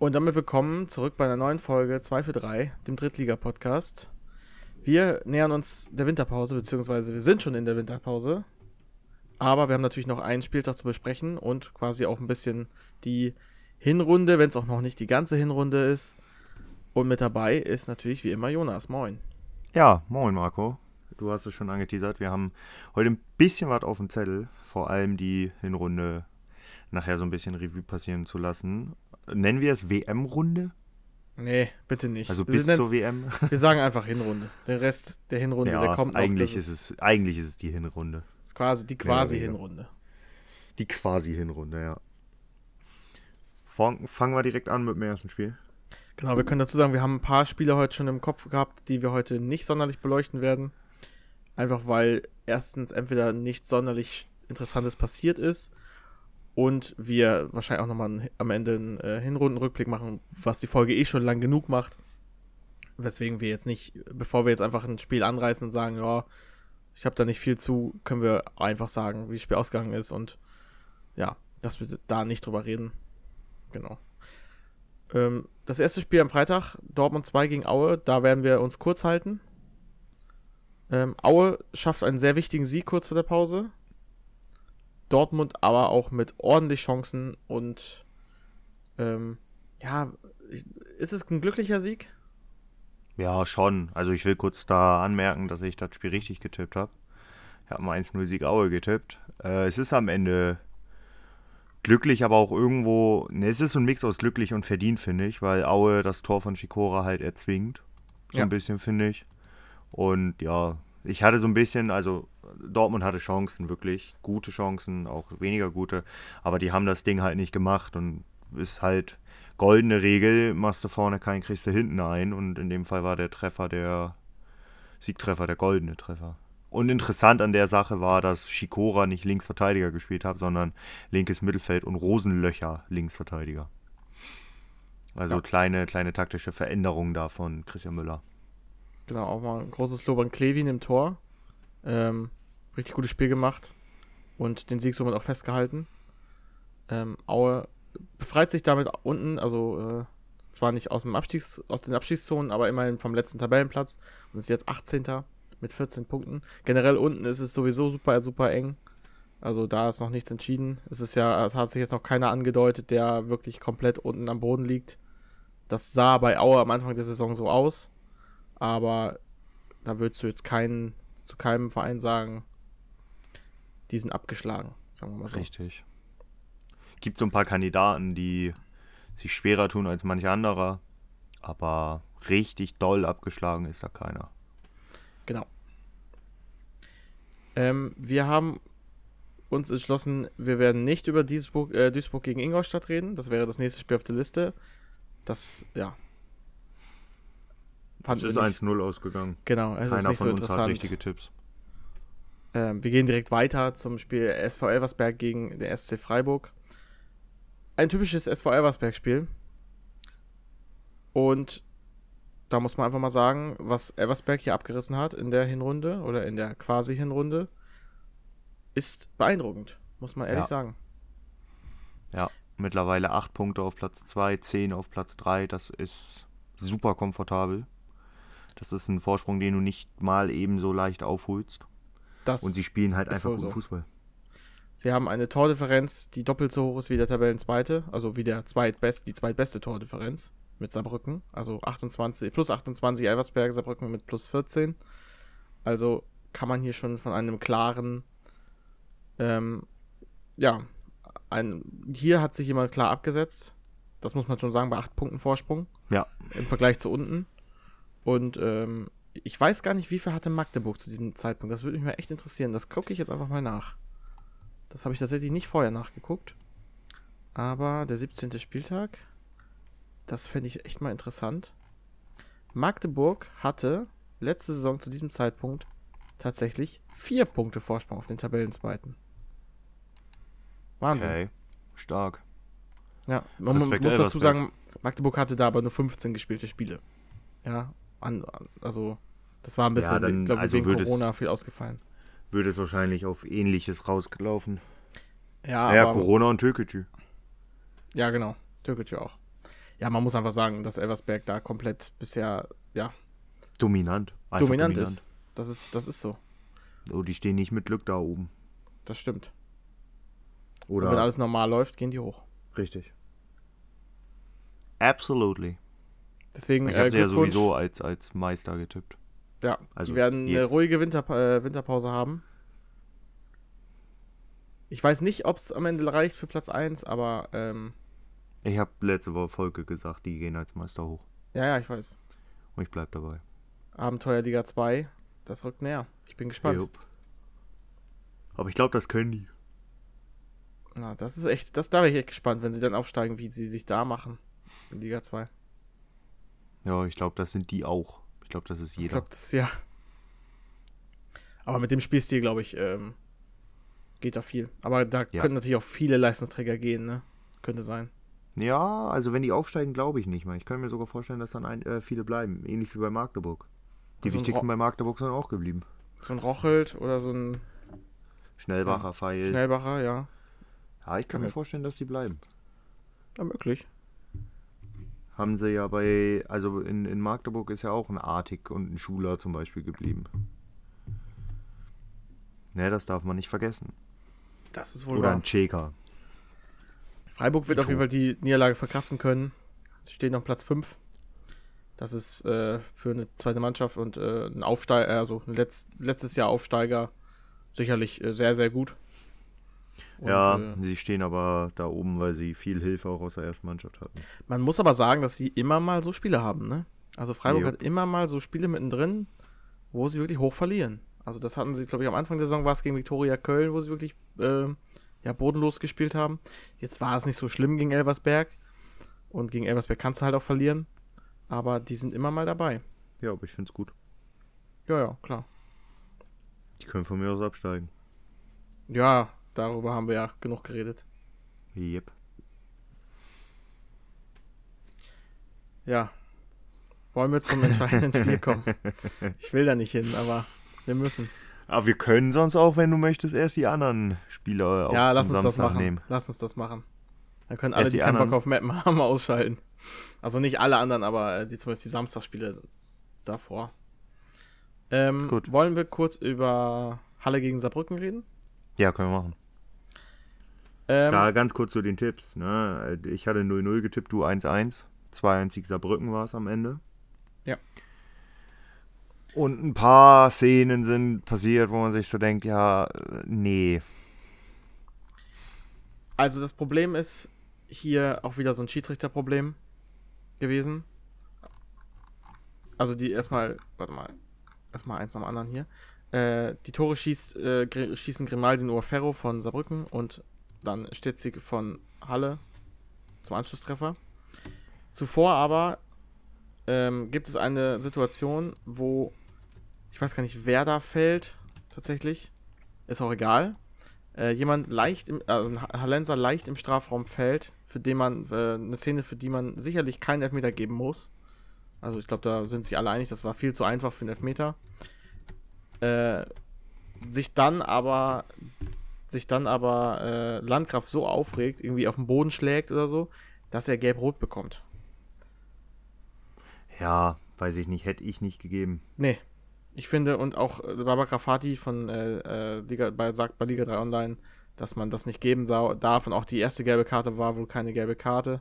Und damit willkommen zurück bei einer neuen Folge 2 für 3, dem Drittliga-Podcast. Wir nähern uns der Winterpause, beziehungsweise wir sind schon in der Winterpause. Aber wir haben natürlich noch einen Spieltag zu besprechen und quasi auch ein bisschen die Hinrunde, wenn es auch noch nicht die ganze Hinrunde ist. Und mit dabei ist natürlich wie immer Jonas. Moin. Ja, moin Marco. Du hast es schon angeteasert. Wir haben heute ein bisschen was auf dem Zettel. Vor allem die Hinrunde nachher so ein bisschen Revue passieren zu lassen. Nennen wir es WM-Runde? Nee, bitte nicht. Also bis zur WM? Wir sagen einfach Hinrunde. Den Rest der Hinrunde, der ja, kommt noch. eigentlich ist es eigentlich ist es die Hinrunde. ist quasi die oder quasi weniger. Hinrunde. Die quasi Hinrunde, ja. Fang- Fangen wir direkt an mit dem ersten Spiel. Genau, wir können dazu sagen, wir haben ein paar Spiele heute schon im Kopf gehabt, die wir heute nicht sonderlich beleuchten werden. Einfach weil erstens entweder nichts sonderlich Interessantes passiert ist und wir wahrscheinlich auch nochmal am Ende einen äh, Hinrundenrückblick machen, was die Folge eh schon lang genug macht. Weswegen wir jetzt nicht, bevor wir jetzt einfach ein Spiel anreißen und sagen, ja, ich habe da nicht viel zu, können wir einfach sagen, wie das Spiel ausgegangen ist und ja, dass wir da nicht drüber reden. Genau. Ähm, das erste Spiel am Freitag, Dortmund 2 gegen Aue, da werden wir uns kurz halten. Ähm, Aue schafft einen sehr wichtigen Sieg kurz vor der Pause. Dortmund aber auch mit ordentlich Chancen und ähm, ja, ist es ein glücklicher Sieg? Ja, schon. Also ich will kurz da anmerken, dass ich das Spiel richtig getippt habe. Ich habe mal 1-0 Sieg Aue getippt. Äh, es ist am Ende glücklich, aber auch irgendwo. Ne, es ist so ein Mix aus glücklich und verdient, finde ich, weil Aue das Tor von Schikora halt erzwingt. So Ja. ein bisschen, finde ich. Und ja, ich hatte so ein bisschen, also Dortmund hatte Chancen, wirklich gute Chancen, auch weniger gute, aber die haben das Ding halt nicht gemacht und ist halt goldene Regel, machst du vorne keinen, kriegst du hinten ein und in dem Fall war der Treffer der Siegtreffer, der goldene Treffer. Und interessant an der Sache war, dass Schikora nicht Linksverteidiger gespielt hat, sondern linkes Mittelfeld und Rosenlöcher Linksverteidiger. Also Ja. kleine, kleine taktische Veränderung da von Christian Müller. Genau, auch mal ein großes Lob an Klevin im Tor. Ähm, richtig gutes Spiel gemacht und den Sieg somit auch festgehalten. Ähm, Aue befreit sich damit unten, also äh, zwar nicht aus, dem Abstiegs-, aus den Abstiegszonen, aber immerhin vom letzten Tabellenplatz und ist jetzt 18. mit 14 Punkten. Generell unten ist es sowieso super, super eng. Also da ist noch nichts entschieden. Es ist ja, es hat sich jetzt noch keiner angedeutet, der wirklich komplett unten am Boden liegt. Das sah bei Aue am Anfang der Saison so aus. Aber da würdest du jetzt keinen, zu keinem Verein sagen, die sind abgeschlagen, sagen wir mal so. Richtig. Gibt so ein paar Kandidaten, die sich schwerer tun als manch anderer, aber richtig doll abgeschlagen ist da keiner. Genau. Ähm, wir haben uns entschlossen, wir werden nicht über Duisburg, äh, Duisburg gegen Ingolstadt reden. Das wäre das nächste Spiel auf der Liste. Das, ja. Es Fanden ist wir nicht, 1-0 ausgegangen. genau, es ist Keiner nicht so von uns hat interessant. richtige Tipps. Ähm, wir gehen direkt weiter zum Spiel SV Elversberg gegen den SC Freiburg. Ein typisches SV Elversberg-Spiel. Und da muss man einfach mal sagen, was Elversberg hier abgerissen hat in der Hinrunde oder in der quasi Hinrunde, ist beeindruckend, muss man ehrlich Ja. sagen. Ja, mittlerweile 8 Punkte auf Platz 2, 10 auf Platz 3. Das ist super komfortabel. Das ist ein Vorsprung, den du nicht mal eben so leicht aufholst. Das, Und sie spielen halt einfach guten so. Fußball. sie haben eine Tordifferenz, die doppelt so hoch ist wie der Tabellenzweite, also wie der zweitbest, die zweitbeste Tordifferenz mit Saarbrücken, also 28, plus 28 Elversberg, Saarbrücken mit plus 14. Also kann man hier schon von einem klaren, ähm, ja, ein, hier hat sich jemand klar abgesetzt. Das muss man schon sagen, bei 8 Punkten Vorsprung Ja, im Vergleich zu unten. Und ähm, ich weiß gar nicht, wie viel hatte Magdeburg zu diesem Zeitpunkt. Das würde mich mal echt interessieren. Das gucke ich jetzt einfach mal nach. Das habe ich tatsächlich nicht vorher nachgeguckt. Aber der 17. Spieltag, das fände ich echt mal interessant. Magdeburg hatte letzte Saison zu diesem Zeitpunkt tatsächlich vier Punkte Vorsprung auf den Tabellenzweiten. Wahnsinn. okay. Stark. Ja, man Respekt muss dazu Elversberg. sagen, Magdeburg hatte da aber nur 15 gespielte Spiele. Ja, an, also das war ein bisschen, Ja, dann- ich glaube, also wegen es- Corona viel ausgefallen. Würde es wahrscheinlich auf ähnliches rausgelaufen. Ja, Naja, aber, Corona und Türkgücü. ja genau, Türkgücü auch. Ja, man muss einfach sagen, dass Elversberg da komplett bisher, ja, Dominant. Einfach dominant, ist. Das ist, das ist so. Oh, die stehen nicht mit Glück da oben. Das stimmt. Oder? Und wenn alles normal läuft, gehen die hoch. Richtig. Absolutely. Deswegen Ich habe äh, sie ja sowieso als, als Meister getippt. Ja, Also die werden eine jetzt. ruhige Winter, äh, Winterpause haben. Ich weiß nicht, ob es am Ende reicht für Platz 1, aber ähm, Ich habe letzte Woche Folge gesagt, die gehen als Meister hoch. ja, ja, ich weiß. Und ich bleib dabei. Abenteuerliga 2, das rückt näher. Ich bin gespannt. Jupp. Aber ich glaube, das können die. Na, das ist echt, das da wäre ich echt gespannt, wenn sie dann aufsteigen, wie sie sich da machen in Liga 2. Ja, ich glaube, das sind die auch. Ich glaube, das ist Ich jeder. glaube, das ist ja. Aber mit dem Spielstil, glaube ich, ähm, geht da viel. Aber da Ja. können natürlich auch viele Leistungsträger gehen, ne? Könnte sein. Ja, also wenn die aufsteigen, glaube ich nicht mal. Ich kann mir sogar vorstellen, dass dann ein, äh, viele bleiben. Ähnlich wie bei Magdeburg. Die Also wichtigsten bei Magdeburg sind auch geblieben. So ein Rochelt oder so ein Schnellbacher, Pfeil. Schnellbacher, ja. Ja, ich kann mir Ja. vorstellen, dass die bleiben. Ja, möglich. Haben sie ja bei, also in, in Magdeburg ist ja auch ein Artig und ein Schuler zum Beispiel geblieben. Ne, das darf man nicht vergessen. Das ist wohl Oder wahr. ein Cheka. Freiburg wird auf jeden Fall die Niederlage verkraften können. Sie stehen auf Platz 5. Das ist äh, für eine zweite Mannschaft und äh, ein Aufsteiger, also ein Letz letztes Jahr Aufsteiger sicherlich äh, sehr, sehr gut. Und, ja, äh, sie stehen aber da oben, weil sie viel Hilfe auch aus der ersten Mannschaft hatten. man muss aber sagen, dass sie immer mal so Spiele haben, ne? Also Freiburg Jo. hat immer mal so Spiele mittendrin, wo sie wirklich hoch verlieren. Also das hatten sie, glaube ich, am Anfang der Saison war es gegen Viktoria Köln, wo sie wirklich äh, ja, bodenlos gespielt haben. Jetzt war es nicht so schlimm gegen Elversberg. Und gegen Elversberg kannst du halt auch verlieren. Aber die sind immer mal dabei. Ja, aber ich finde es gut. Ja, ja, klar. Die können von mir aus absteigen. Ja, darüber haben wir ja genug geredet. Yep. Ja. Wollen wir zum entscheidenden Spiel kommen? Ich will da nicht hin, aber wir müssen. Aber wir können sonst auch, wenn du möchtest, erst die anderen Spieler auf ja, lass uns das Samstag machen. nehmen. Lass uns das machen. Dann können alle, Erst die die keinen Bock auf Mappen haben, ausschalten. Also nicht alle anderen, aber äh, die, zumindest die Samstagsspiele davor. Ähm, Gut. Wollen wir kurz über Halle gegen Saarbrücken reden? Ja, können wir machen. Ähm, Da ganz kurz zu den Tipps. Ne? Ich hatte 0-0 getippt, du 1-1. 2-1 Sieg Saarbrücken war es am Ende. Ja. Und ein paar Szenen sind passiert, wo man sich so denkt, ja, nee. Also das Problem ist hier auch wieder so ein Schiedsrichterproblem gewesen. Also die erstmal, warte mal, erstmal eins dem anderen hier. Äh, die Tore schießt, äh, schießen Grimaldi und Ferro von Saarbrücken und dann Stitzig von Halle zum Anschlusstreffer. Zuvor aber ähm, gibt es eine Situation, wo ich weiß gar nicht, wer da fällt, tatsächlich. Ist auch egal. Äh, jemand leicht im, also ein Ha- Hallenser leicht im Strafraum fällt, für den man, äh, eine Szene, für die man sicherlich keinen Elfmeter geben muss. Also ich glaube, da sind sich alle einig, das war viel zu einfach für einen Elfmeter. Äh, sich dann aber, sich dann aber äh, Landgraf so aufregt, irgendwie auf den Boden schlägt oder so, dass er gelb-rot bekommt. Ja, weiß ich nicht, hätte ich nicht gegeben. Nee. Ich finde, und auch äh, Baba Grafati von äh, äh, Liga, bei, sagt bei Liga 3 Online, dass man das nicht geben darf. Und auch die erste gelbe Karte war wohl keine gelbe Karte.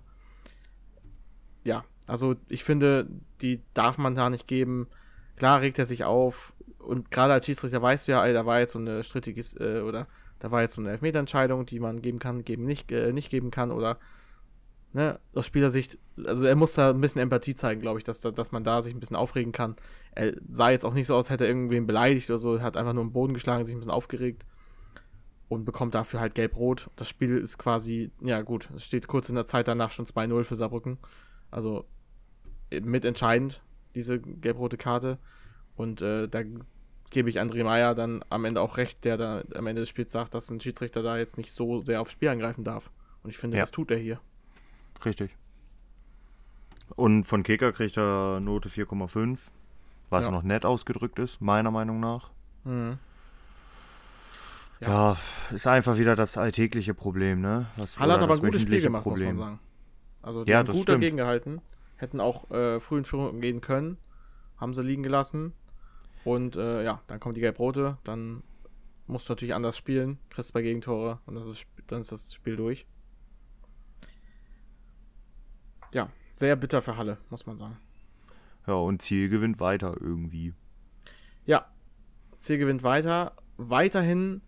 Ja, also ich finde, die darf man da nicht geben. Klar regt er sich auf. Und gerade als Schiedsrichter weißt du ja, ey, da war jetzt so eine strittige, äh, oder da war jetzt so eine Elfmeterentscheidung, die man geben kann, geben nicht, äh, nicht geben kann. Oder ne, aus Spielersicht, also er muss da ein bisschen Empathie zeigen, glaube ich, dass, da- dass man da sich ein bisschen aufregen kann. Er sah jetzt auch nicht so aus, hätte er irgendwen beleidigt oder so, hat einfach nur im Boden geschlagen, sich ein bisschen aufgeregt und bekommt dafür halt gelb-rot. Das Spiel ist quasi, ja gut, es steht kurz in der Zeit danach schon 2-0 für Saarbrücken. Also äh, mitentscheidend, diese gelb-rote Karte. Und äh, da gebe ich André Meyer dann am Ende auch recht, der da am Ende des Spiels sagt, dass ein Schiedsrichter da jetzt nicht so sehr aufs Spiel angreifen darf. Und ich finde, Ja. das tut er hier. Richtig. Und von Kicker kriegt er Note 4,5, was Ja. noch nett ausgedrückt ist, meiner Meinung nach. Mhm. Ja. ist einfach wieder das alltägliche Problem, ne? Was, Halle hat aber ein gutes Spiel gemacht, muss man sagen. Also die Ja, haben gut stimmt. dagegen gehalten. Hätten auch äh, früh in Führung gehen können. Haben sie liegen gelassen. Und äh, ja, dann kommt die Gelb-Rote. Dann musst du natürlich anders spielen. Kriegst zwei Gegentore und das ist, dann ist das Spiel durch. Ja, sehr bitter für Halle, muss man sagen. Ja, und Ziel gewinnt weiter irgendwie. Ja, Ziel gewinnt weiter. Weiterhin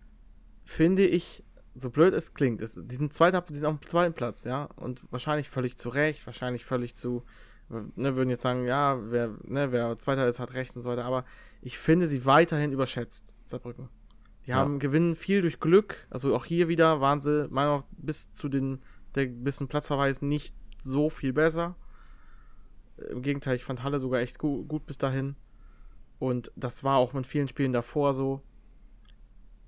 finde ich, so blöd es klingt, es, die, sind zweiter, die sind auf dem zweiten Platz, ja, und wahrscheinlich völlig zu Recht, wahrscheinlich völlig zu, ne, würden jetzt sagen, ja, wer, ne, wer Zweiter ist, hat Recht und so weiter, aber ich finde sie weiterhin überschätzt, Saarbrücken. Die Ja. haben gewinnen viel durch Glück, also auch hier wieder waren sie, meiner Meinung nach, bis zu den, der bisschen Platzverweis nicht so viel besser. Im Gegenteil, ich fand Halle sogar echt gu gut bis dahin. Und das war auch mit vielen Spielen davor so,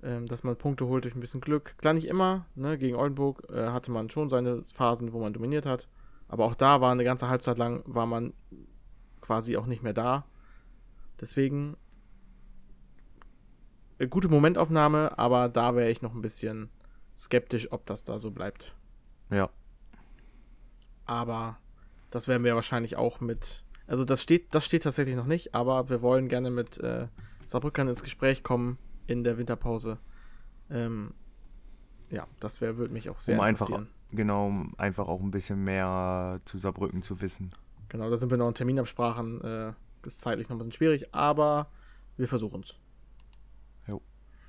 ähm, dass man Punkte holt durch ein bisschen Glück. Klar nicht immer, ne? gegen Oldenburg äh, hatte man schon seine Phasen, wo man dominiert hat. Aber auch da war eine ganze Halbzeit lang, war man quasi auch nicht mehr da. Deswegen gute Momentaufnahme, aber da wäre ich noch ein bisschen skeptisch, ob das da so bleibt. Ja. Aber das werden wir wahrscheinlich auch mit. Also das steht, das steht tatsächlich noch nicht, aber wir wollen gerne mit äh, Saarbrückern ins Gespräch kommen in der Winterpause. Ähm, ja, das wäre, würde mich auch sehr um einfach, interessieren. genau, um einfach auch ein bisschen mehr zu Saarbrücken zu wissen. Genau, da sind wir noch in Terminabsprachen. Äh, ist zeitlich noch ein bisschen schwierig, aber wir versuchen es.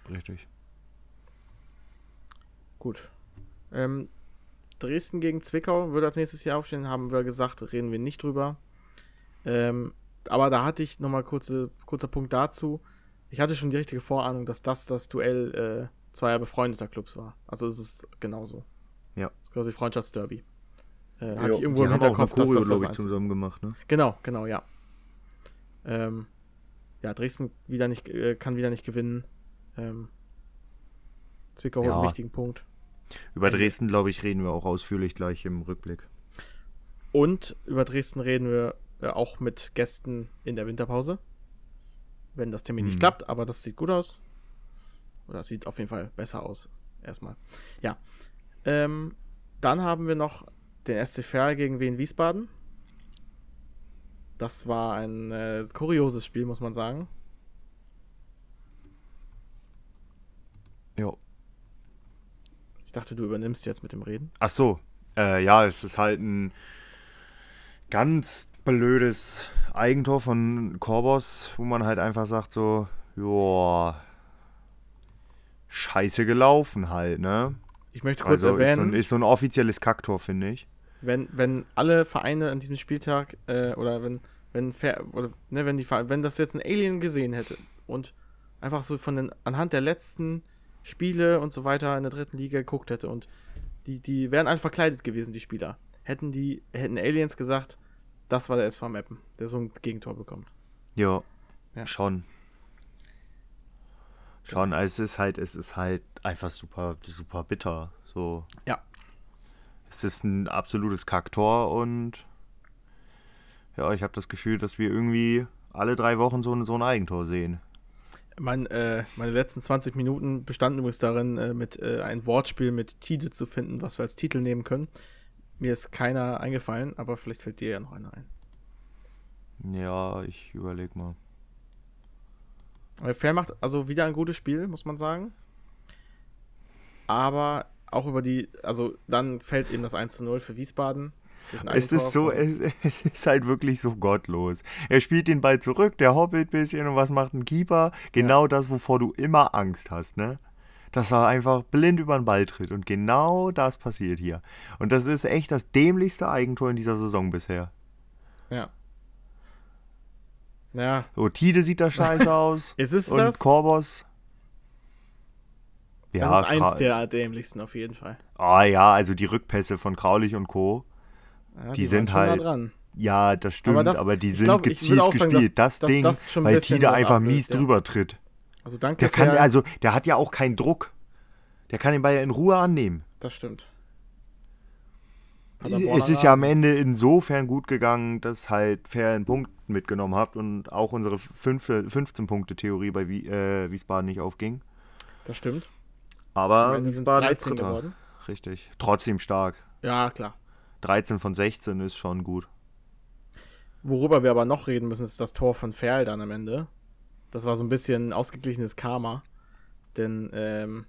Richtig. Gut. Ähm, Dresden gegen Zwickau würde als nächstes Jahr aufstehen, haben wir gesagt, reden wir nicht drüber. Ähm, aber da hatte ich nochmal kurze, kurzer Punkt dazu. Ich hatte schon die richtige Vorahnung, dass das das Duell äh, zweier befreundeter Clubs war. Also es ist genauso. Ja. Das ist quasi Freundschaftsderby. Äh, hatte ich irgendwo im auch eine Hinterkopf, dass Choreo, das das ich, zusammen gemacht, ne? Genau, genau, ja. Ähm, ja, Dresden wieder nicht, äh, kann wieder nicht gewinnen. Ähm, Zwickau Ja. einen wichtigen Punkt. Über Dresden, glaube ich, reden wir auch ausführlich gleich im Rückblick. Und über Dresden reden wir äh, auch mit Gästen in der Winterpause. Wenn das Termin nicht Mhm. klappt, aber das sieht gut aus. Oder es sieht auf jeden Fall besser aus. Erstmal. Ja. Ähm, dann haben wir noch den SC Verl gegen Wien Wiesbaden. Das war ein äh, kurioses Spiel, muss man sagen. Ja. Ich dachte, du übernimmst jetzt mit dem Reden. Ach so. Äh, ja, es ist halt ein ganz blödes Eigentor von Korbos, wo man halt einfach sagt so, joa, scheiße gelaufen halt, ne? Ich möchte kurz Also ist so, erwähnen, ein, ist so ein offizielles Kacktor, finde ich. wenn, wenn alle Vereine an diesem Spieltag äh, oder wenn wenn oder, ne, wenn die wenn das jetzt ein Alien gesehen hätte und einfach so von den anhand der letzten Spiele und so weiter in der dritten Liga geguckt hätte und die die wären einfach verkleidet gewesen die Spieler hätten die hätten Aliens gesagt das war der SV Meppen der so ein Gegentor bekommt Ja, Ja. schon. Schon, also es ist halt, es ist halt einfach super, super bitter. So. Ja. Es ist ein absolutes Kacktor und ja, ich habe das Gefühl, dass wir irgendwie alle drei Wochen so, ein- so ein Eigentor sehen. Mein, äh, meine letzten 20 Minuten bestanden übrigens darin, äh, mit äh, ein Wortspiel mit Tide zu finden, was wir als Titel nehmen können. Mir ist keiner eingefallen, aber vielleicht fällt dir ja noch einer ein. Ja, ich überleg mal. Aber Fair macht also wieder ein gutes Spiel, muss man sagen. Aber auch über die, also dann fällt eben das 1 zu 0 für Wiesbaden. Es ist so, es, es ist halt wirklich so gottlos. Er spielt den Ball zurück, der hoppelt ein bisschen und was macht ein Keeper? Genau das, wovor du immer Angst hast, ne? Dass er einfach blind über den Ball tritt und genau das passiert hier. Und das ist echt das dämlichste Eigentor in dieser Saison bisher. Ja. Ja, So, Tide sieht da scheiße aus ist es und das? Korbos. das Ja, ist eins der dämlichsten auf jeden Fall. Ah ja, also die Rückpässe von Kraulich und Co. Ja, Die waren sind nah halt- dran. Ja, das stimmt, Aber aber, das- die ich sind glaub, gezielt sagen, gespielt. dass- das, dass Ding, das ein weil Tide einfach ablöst, mies ja. drüber tritt. Also danke Der kann, also, der hat ja auch keinen Druck. Der kann den Ball ja in Ruhe annehmen. Das stimmt. Es ist ja am. Ende insofern gut gegangen, dass halt Fair einen Punkt mitgenommen habt und auch unsere 15-Punkte-Theorie bei äh, Wiesbaden nicht aufging. Das stimmt. Aber Wiesbaden ist 13 Dritter. geworden. Richtig. Trotzdem stark. Ja, klar. 13 von 16 ist schon gut. Worüber wir aber noch reden müssen, ist das Tor von Ferl dann am Ende. Das war so ein bisschen ausgeglichenes Karma. Denn, ähm,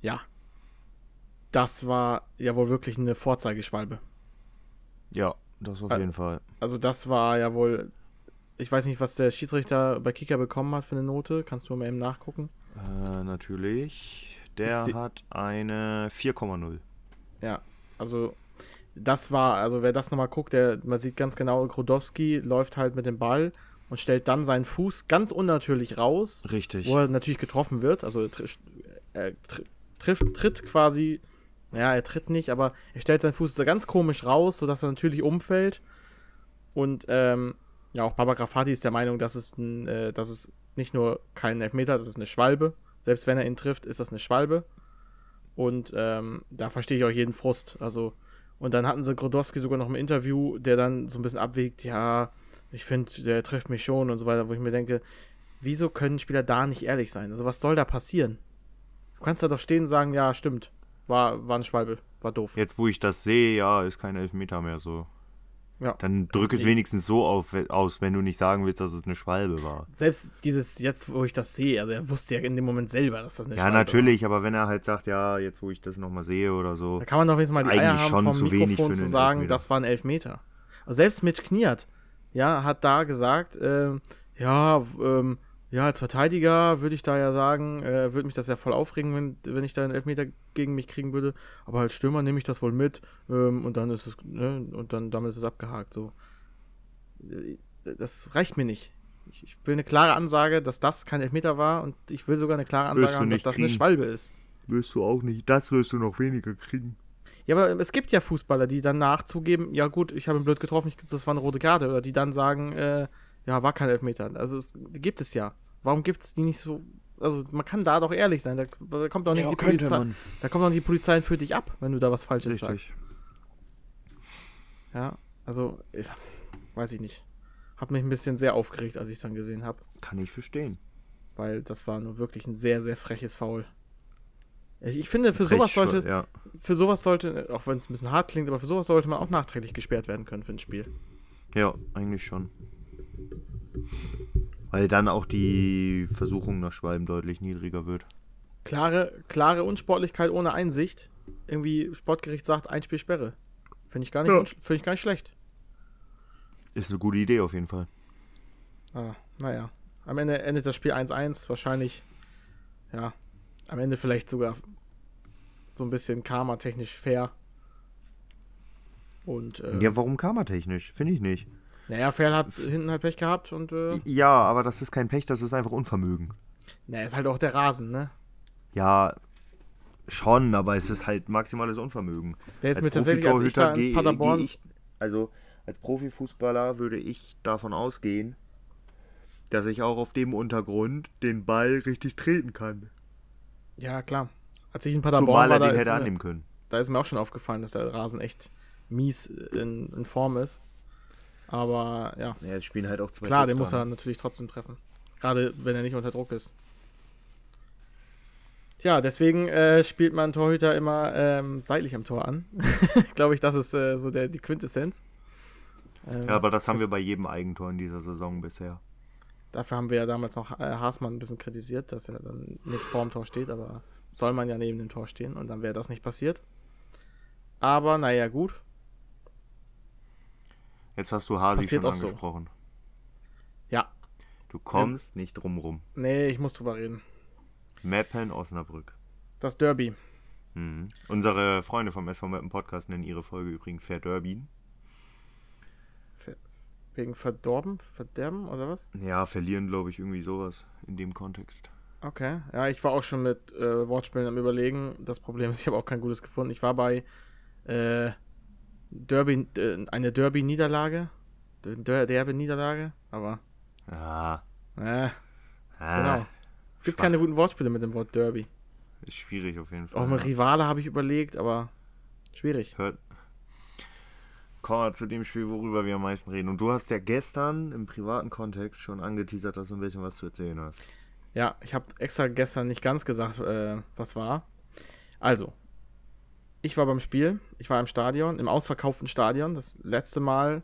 ja, das war ja wohl wirklich eine Vorzeigeschwalbe. Ja, das auf jeden Fall. Also das war ja wohl, ich weiß nicht, was der Schiedsrichter bei Kicker bekommen hat für eine Note. Kannst du mal eben nachgucken? Äh, natürlich. Der hat eine 4,0. Ja, also das war, also wer das nochmal guckt, der, man sieht ganz genau, Grodowski läuft halt mit dem Ball und stellt dann seinen Fuß ganz unnatürlich raus. Richtig. Wo er natürlich getroffen wird. Also er, tr er tr trifft, tritt quasi, ja, er tritt nicht, aber er stellt seinen Fuß so ganz komisch raus, sodass er natürlich umfällt. Und ähm, ja, auch Baba Grafati ist der Meinung, dass es, ein, äh, dass es nicht nur kein Elfmeter, das ist eine Schwalbe. Selbst wenn er ihn trifft, ist das eine Schwalbe. Und ähm, da verstehe ich auch jeden Frust. Also, und dann hatten sie Grodowski sogar noch im Interview, der dann so ein bisschen abwägt, ja, ich finde, der trifft mich schon und so weiter, wo ich mir denke, wieso können Spieler da nicht ehrlich sein? Also, was soll da passieren? Du kannst da doch stehen und sagen, ja, stimmt, war, war ein Schwalbe, war doof. Jetzt, wo ich das sehe, ja, ist kein Elfmeter mehr so. Ja. Dann drück es wenigstens so auf, aus, wenn du nicht sagen willst, dass es eine Schwalbe war. Selbst dieses, jetzt wo ich das sehe, also er wusste ja in dem Moment selber, dass das eine ja, Schwalbe war. Ja, natürlich, aber wenn er halt sagt, ja, jetzt wo ich das nochmal sehe oder so. Da kann man doch jetzt mal die Eier haben, vom Mikrofon zu sagen, Elfmeter. das war ein Elfmeter. Also selbst Mitch Kniert, ja, hat da gesagt, äh, ja, ähm, ja, als Verteidiger würde ich da ja sagen, äh, würde mich das ja voll aufregen, wenn, wenn ich da einen Elfmeter gegen mich kriegen würde. Aber als Stürmer nehme ich das wohl mit ähm, und dann ist es, ne, und dann damit ist es abgehakt. So. Äh, das reicht mir nicht. Ich, ich, will eine klare Ansage, dass das kein Elfmeter war und ich will sogar eine klare Ansage haben, dass das kriegen. eine Schwalbe ist. Wirst du auch nicht. Das wirst du noch weniger kriegen. Ja, aber es gibt ja Fußballer, die dann nachzugeben, ja gut, ich habe ihn blöd getroffen, ich, das war eine rote Karte. Oder die dann sagen, äh, ja, war kein Elfmeter. Also es gibt es ja. Warum gibt es die nicht so? Also man kann da doch ehrlich sein. Da, da kommt doch nicht ja, die Polizei. Man. Da kommt doch nicht die Polizei für dich ab, wenn du da was Falsches Richtig. sagst. Ja, also ich, weiß ich nicht. Hab mich ein bisschen sehr aufgeregt, als ich es dann gesehen habe. Kann ich verstehen. Weil das war nur wirklich ein sehr, sehr freches Foul. Ich finde, für Frech sowas sollte, ja. für sowas sollte, auch wenn es ein bisschen hart klingt, aber für sowas sollte man auch nachträglich gesperrt werden können für ein Spiel. Ja, eigentlich schon. Weil dann auch die Versuchung nach Schwalben deutlich niedriger wird. Klare, klare Unsportlichkeit ohne Einsicht. Irgendwie Sportgericht sagt, ein Spiel Sperre. Finde ich, gar nicht, ja. find ich gar nicht schlecht. Ist eine gute Idee auf jeden Fall. Ah, naja. Am Ende endet das Spiel 1-1. Wahrscheinlich, ja, am Ende vielleicht sogar so ein bisschen karma-technisch fair. Und, äh, ja, warum karma-technisch? Finde ich nicht. Naja, Ferl hat hinten halt Pech gehabt und. Äh, ja, aber das ist kein Pech, das ist einfach Unvermögen. Naja, ist halt auch der Rasen, ne? Ja, schon, aber es ist halt maximales Unvermögen. Der ist als mir tatsächlich als ich da in Paderborn. Ich, also als Profifußballer würde ich davon ausgehen, dass ich auch auf dem Untergrund den Ball richtig treten kann. Ja, klar. Als ich in Paderborn Zumal er war, den hätte mir, annehmen können. Da ist mir auch schon aufgefallen, dass der Rasen echt mies in, in Form ist. Aber ja. Ja, jetzt spielen halt auch zwei Klar, den muss er natürlich trotzdem treffen. Gerade wenn er nicht unter Druck ist. Tja, deswegen äh, spielt man Torhüter immer ähm, seitlich am Tor an. Glaube ich, das ist äh, so der, die Quintessenz. Ähm, ja, aber das haben wir bei jedem Eigentor in dieser Saison bisher. Dafür haben wir ja damals noch äh, Haasmann ein bisschen kritisiert, dass er dann nicht vorm Tor steht, aber soll man ja neben dem Tor stehen und dann wäre das nicht passiert. Aber naja, gut. Jetzt hast du Hasi Passiert schon angesprochen. So. Ja. Du kommst ja. nicht drum rum. Nee, ich muss drüber reden. Meppen Osnabrück. Das Derby. Mhm. Unsere Freunde vom SV Meppen Podcast nennen ihre Folge übrigens Fair Derby. Wegen verdorben? Verderben oder was? Ja, verlieren, glaube ich, irgendwie sowas in dem Kontext. Okay. Ja, ich war auch schon mit äh, Wortspielen am Überlegen. Das Problem ist, ich habe auch kein gutes gefunden. Ich war bei äh, Derby, äh, eine Derby-Niederlage. Derby-Niederlage, aber. Ja. Äh, ah, genau. Es gibt schwach. keine guten Wortspiele mit dem Wort Derby. Ist schwierig auf jeden Fall. Auch mit Rivale habe ich überlegt, aber schwierig. Hört. Kommen wir zu dem Spiel, worüber wir am meisten reden. Und du hast ja gestern im privaten Kontext schon angeteasert, dass du ein bisschen was zu erzählen hast. Ja, ich habe extra gestern nicht ganz gesagt, äh, was war. Also, ich war beim Spiel, ich war im Stadion, im ausverkauften Stadion. Das letzte Mal,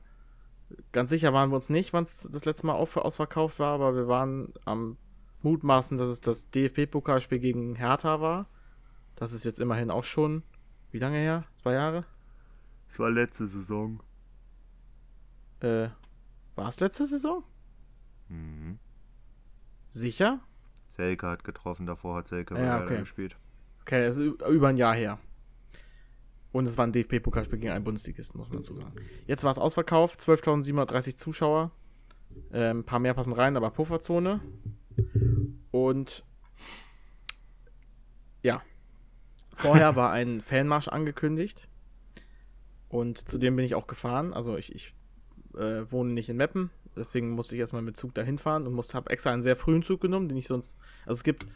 ganz sicher waren wir uns nicht, wann es das letzte Mal auf, ausverkauft war, aber wir waren am Mutmaßen, dass es das DFB-Pokalspiel gegen Hertha war. Das ist jetzt immerhin auch schon, wie lange her? Zwei Jahre? Es war letzte Saison. Äh, war es letzte Saison? Mhm. Sicher? Selke hat getroffen, davor hat Selke Ja, okay. gespielt. Okay, es ist über ein Jahr her. Und es war ein DFB-Pokalspiel gegen einen Bundesligisten, muss man dazu sagen. Jetzt war es ausverkauft, 12.730 Zuschauer. Ähm, ein paar mehr passen rein, aber Pufferzone. Und ja, vorher war ein Fanmarsch angekündigt. Und zu dem bin ich auch gefahren. Also ich, ich äh, wohne nicht in Meppen, deswegen musste ich erstmal mit Zug dahin fahren und musste, habe extra einen sehr frühen Zug genommen, den ich sonst. Also es gibt,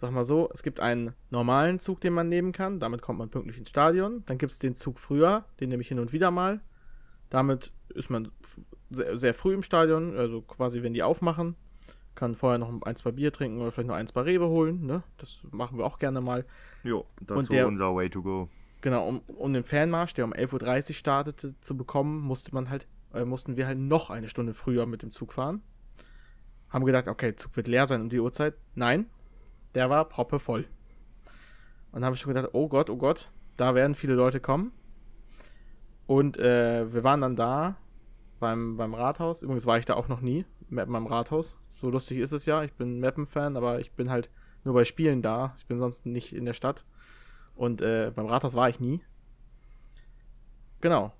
sag mal so, es gibt einen normalen Zug, den man nehmen kann. Damit kommt man pünktlich ins Stadion. Dann gibt es den Zug früher, den nehme ich hin und wieder mal. Damit ist man sehr, sehr früh im Stadion, also quasi, wenn die aufmachen. Kann vorher noch ein, zwei Bier trinken oder vielleicht noch ein, zwei Rewe holen. Ne? Das machen wir auch gerne mal. Jo, das ist so unser Way to go. Genau, um, um den Fanmarsch, der um 11.30 Uhr startete, zu bekommen, musste man halt, äh, mussten wir halt noch eine Stunde früher mit dem Zug fahren. Haben gedacht, okay, Zug wird leer sein um die Uhrzeit. Nein, der war proppevoll. Und dann habe ich schon gedacht, oh Gott, oh Gott, da werden viele Leute kommen. Und äh, wir waren dann da beim, beim Rathaus. Übrigens war ich da auch noch nie, Mappen am Rathaus. So lustig ist es ja. Ich bin Mappen-Fan, aber ich bin halt nur bei Spielen da. Ich bin sonst nicht in der Stadt. Und äh, beim Rathaus war ich nie. Genau.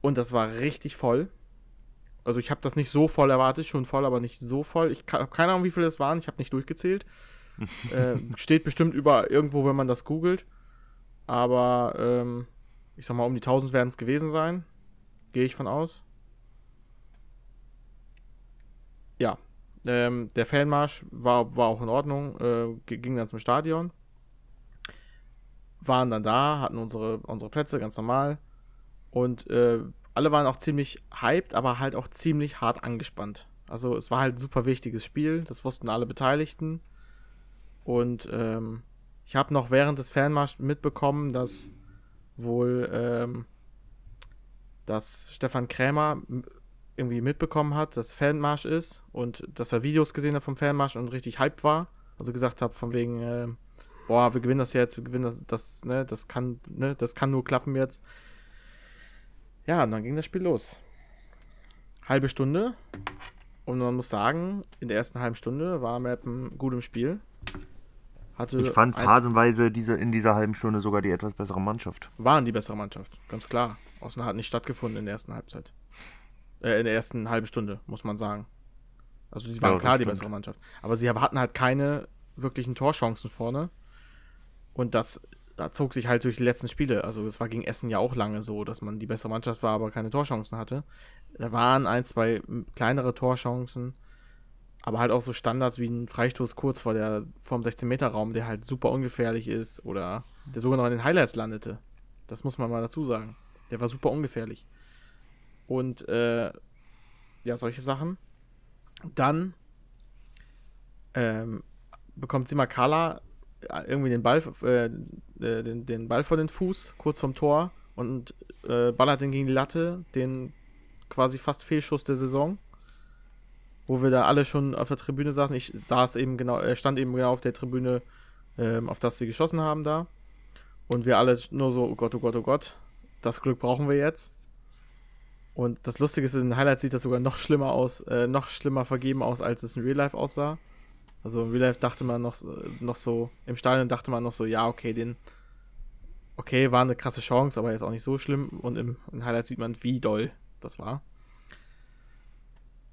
Und das war richtig voll. Also ich habe das nicht so voll erwartet, schon voll, aber nicht so voll. Ich habe keine Ahnung, wie viele es waren. Ich habe nicht durchgezählt. Äh, steht bestimmt über irgendwo, wenn man das googelt. Aber ähm, ich sag mal, um die 1000 werden es gewesen sein. Gehe ich von aus. Ja. Ähm, der Fanmarsch war, war auch in Ordnung. Äh, ging dann zum Stadion waren dann da, hatten unsere, unsere Plätze ganz normal. Und äh, alle waren auch ziemlich hyped, aber halt auch ziemlich hart angespannt. Also es war halt ein super wichtiges Spiel, das wussten alle Beteiligten. Und ähm, ich habe noch während des Fanmarsch mitbekommen, dass wohl ähm, dass Stefan Krämer irgendwie mitbekommen hat, dass Fanmarsch ist und dass er Videos gesehen hat vom Fanmarsch und richtig hyped war. Also gesagt hat, von wegen, ähm, boah, wir gewinnen das jetzt, wir gewinnen das, das, ne, das kann, ne, das kann nur klappen jetzt. Ja, und dann ging das Spiel los. Halbe Stunde. Und man muss sagen, in der ersten halben Stunde war Mappen gut im Spiel. Hatte Ich fand phasenweise diese, in dieser halben Stunde sogar die etwas bessere Mannschaft. waren die bessere Mannschaft, ganz klar. Außer hat nicht stattgefunden in der ersten Halbzeit. Äh, in der ersten halben Stunde, muss man sagen. Also die waren Ja, das klar die bessere Mannschaft. Aber sie hatten halt keine wirklichen Torchancen vorne. Und das, da zog sich halt durch die letzten Spiele. Also es war gegen Essen ja auch lange so, dass man die bessere Mannschaft war, aber keine Torchancen hatte. Da waren ein, zwei kleinere Torchancen. Aber halt auch so Standards wie ein Freistoß kurz vor der, vor dem 16-Meter-Raum, der halt super ungefährlich ist oder der sogar noch in den Highlights landete. Das muss man mal dazu sagen. Der war super ungefährlich. Und äh, ja, solche Sachen. Dann ähm, bekommt Simakala äh, irgendwie den Ball, äh, äh, den, den Ball vor den Fuß, kurz vom Tor und äh, ballert den gegen die Latte, den quasi fast Fehlschuss der Saison. Wo wir da alle schon auf der Tribüne saßen. Ich saß eben genau, äh, stand eben genau auf der Tribüne, ähm, auf das sie geschossen haben da. Und wir alle nur so, oh Gott, oh Gott, oh Gott, das Glück brauchen wir jetzt. Und das Lustige ist, in den Highlights sieht das sogar noch schlimmer aus, äh, noch schlimmer vergeben aus, als es in Real Life aussah. Also im Real Life dachte man noch, so- noch so, im Stadion dachte man noch so, ja, okay, den, okay, war eine krasse Chance, aber jetzt auch nicht so schlimm. Und im, in Highlights sieht man, wie doll das war.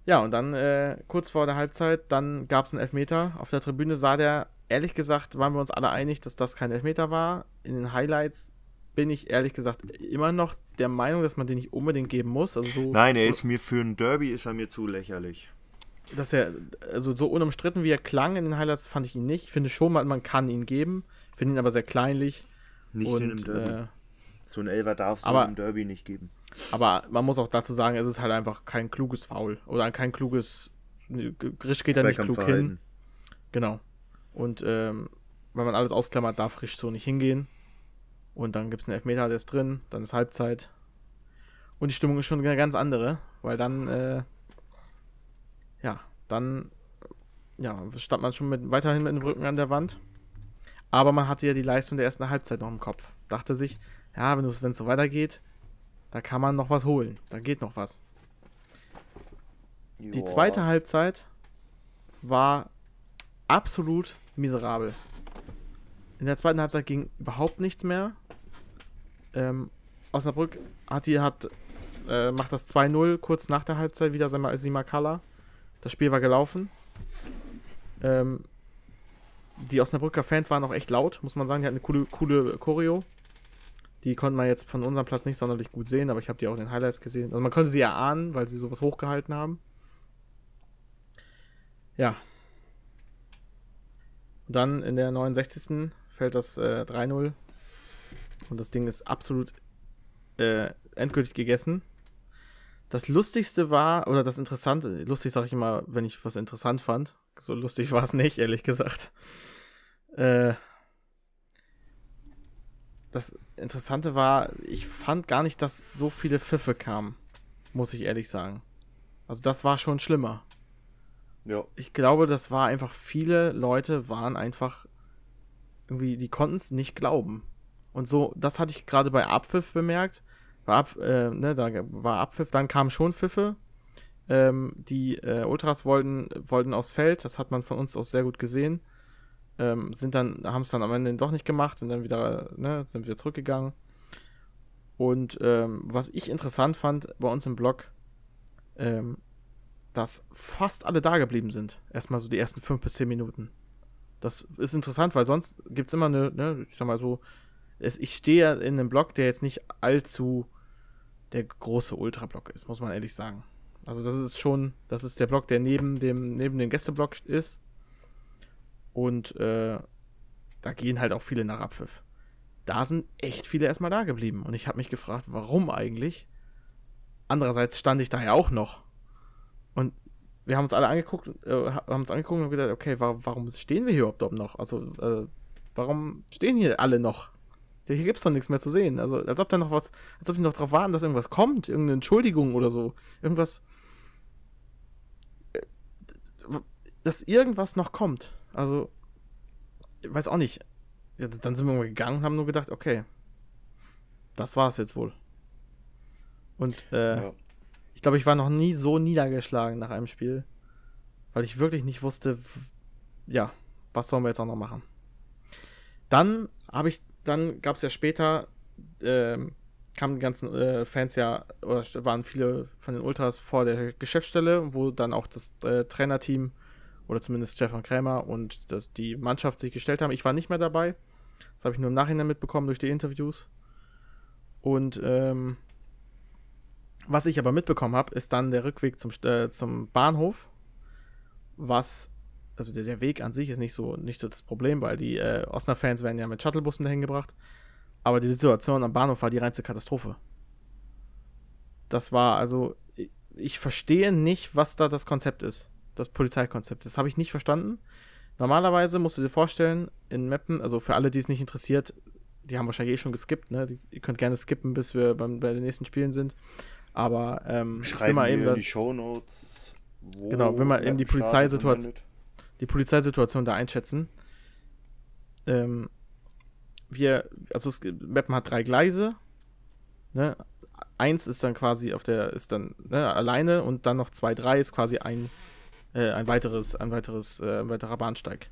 Ja, und dann äh, kurz vor der Halbzeit, dann gab es einen Elfmeter. Auf der Tribüne sah der, ehrlich gesagt, waren wir uns alle einig, dass das kein Elfmeter war. In den Highlights bin ich ehrlich gesagt immer noch der Meinung, dass man den nicht unbedingt geben muss. Also so, Nein, er ist mir für ein Derby ist er mir zu lächerlich. dass er, also so unumstritten wie er klang in den Highlights, fand ich ihn nicht. Ich finde schon, man, man kann ihn geben. Finde ihn aber sehr kleinlich. Nicht und, in einem Derby. Äh, so ein Elfer darfst du im Derby nicht geben. Aber man muss auch dazu sagen, es ist halt einfach kein kluges Foul. Oder kein kluges. Grisch geht da nicht klug hin. Genau. Und ähm, wenn man alles ausklammert, darf Risch so nicht hingehen. Und dann gibt es einen Elfmeter, der ist drin, dann ist Halbzeit. Und die Stimmung ist schon eine ganz andere, weil dann, äh, ja, dann, ja, stand man schon mit, weiterhin mit dem Rücken an der Wand. Aber man hatte ja die Leistung der ersten Halbzeit noch im Kopf. Dachte sich, ja, wenn es so weitergeht, da kann man noch was holen. Da geht noch was. Die zweite Halbzeit war absolut miserabel. In der zweiten Halbzeit ging überhaupt nichts mehr. Ähm, Osnabrück hat die, hat, äh, macht das 2-0 kurz nach der Halbzeit wieder Simakala. Das Spiel war gelaufen. Ähm, die Osnabrücker Fans waren auch echt laut, muss man sagen. Die hatten eine coole, coole Choreo. Die konnte man jetzt von unserem Platz nicht sonderlich gut sehen, aber ich habe die auch in den Highlights gesehen. Also man konnte sie erahnen, weil sie sowas hochgehalten haben. Ja. Und dann in der 69. fällt das äh, 3-0. Und das Ding ist absolut äh, endgültig gegessen. Das Lustigste war, oder das Interessante, lustig sage ich immer, wenn ich was interessant fand. So lustig war es nicht, ehrlich gesagt. Äh, das Interessante war, ich fand gar nicht, dass so viele Pfiffe kamen. Muss ich ehrlich sagen. Also das war schon schlimmer. Ja. Ich glaube, das war einfach, viele Leute waren einfach irgendwie, die konnten es nicht glauben. Und so, das hatte ich gerade bei Abpfiff bemerkt. War Ab, äh, ne, da war Abpfiff, dann kamen schon Pfiffe. Ähm, die äh, Ultras wollten, wollten aufs Feld, das hat man von uns auch sehr gut gesehen. Ähm, sind dann, haben es dann am Ende doch nicht gemacht, sind dann wieder, ne, sind wieder zurückgegangen. Und ähm, was ich interessant fand bei uns im Blog, ähm, dass fast alle da geblieben sind. Erstmal so die ersten fünf bis zehn Minuten. Das ist interessant, weil sonst gibt es immer eine, ne, ich sag mal so, es, ich stehe in einem Block, der jetzt nicht allzu der große Ultra-Block ist, muss man ehrlich sagen. Also das ist schon, das ist der Block, der neben dem, neben dem Gästeblock ist. Und äh, da gehen halt auch viele nach Abpfiff. Da sind echt viele erstmal da geblieben. Und ich habe mich gefragt, warum eigentlich? Andererseits stand ich da ja auch noch. Und wir haben uns alle angeguckt, äh, haben uns angeguckt und gedacht, okay, wa warum stehen wir hier überhaupt noch? Also, äh, warum stehen hier alle noch? Hier gibt es doch nichts mehr zu sehen. Also, als ob da noch was, als ob die noch drauf warten, dass irgendwas kommt, irgendeine Entschuldigung oder so. Irgendwas. Äh, dass irgendwas noch kommt. Also, ich weiß auch nicht. Ja, dann sind wir mal gegangen und haben nur gedacht, okay, das war's jetzt wohl. Und äh, ja. Ich glaube, ich war noch nie so niedergeschlagen nach einem Spiel, weil ich wirklich nicht wusste, ja, was sollen wir jetzt auch noch machen. Dann habe ich, dann gab es ja später, äh, kamen die ganzen äh, Fans ja, oder waren viele von den Ultras vor der Geschäftsstelle, wo dann auch das äh, Trainerteam oder zumindest Stefan Krämer und das, die Mannschaft sich gestellt haben. Ich war nicht mehr dabei. Das habe ich nur im Nachhinein mitbekommen durch die Interviews. Und ähm, was ich aber mitbekommen habe, ist dann der Rückweg zum, äh, zum Bahnhof, was, also der, der, Weg an sich ist nicht so, nicht so das Problem, weil die äh, Osnabrück-Fans werden ja mit Shuttlebussen dahin gebracht. Aber die Situation am Bahnhof war die reinste Katastrophe. Das war also, ich, ich verstehe nicht, was da das Konzept ist. Das Polizeikonzept. Das habe ich nicht verstanden. Normalerweise musst du dir vorstellen, in Mappen, also für alle, die es nicht interessiert, die haben wahrscheinlich eh schon geskippt, ne? Die, ihr könnt gerne skippen, bis wir beim, bei den nächsten Spielen sind. Aber ähm, Schreiben wir eben in die Shownotes. Genau, wenn wir eben die Polizeisituation, die Polizeisituation da einschätzen. Ähm, wir, also es, Meppen hat drei Gleise. Ne? Eins ist dann quasi auf der, ist dann ne, alleine und dann noch zwei, drei ist quasi ein, äh, ein weiteres, ein weiteres, äh, ein weiterer Bahnsteig.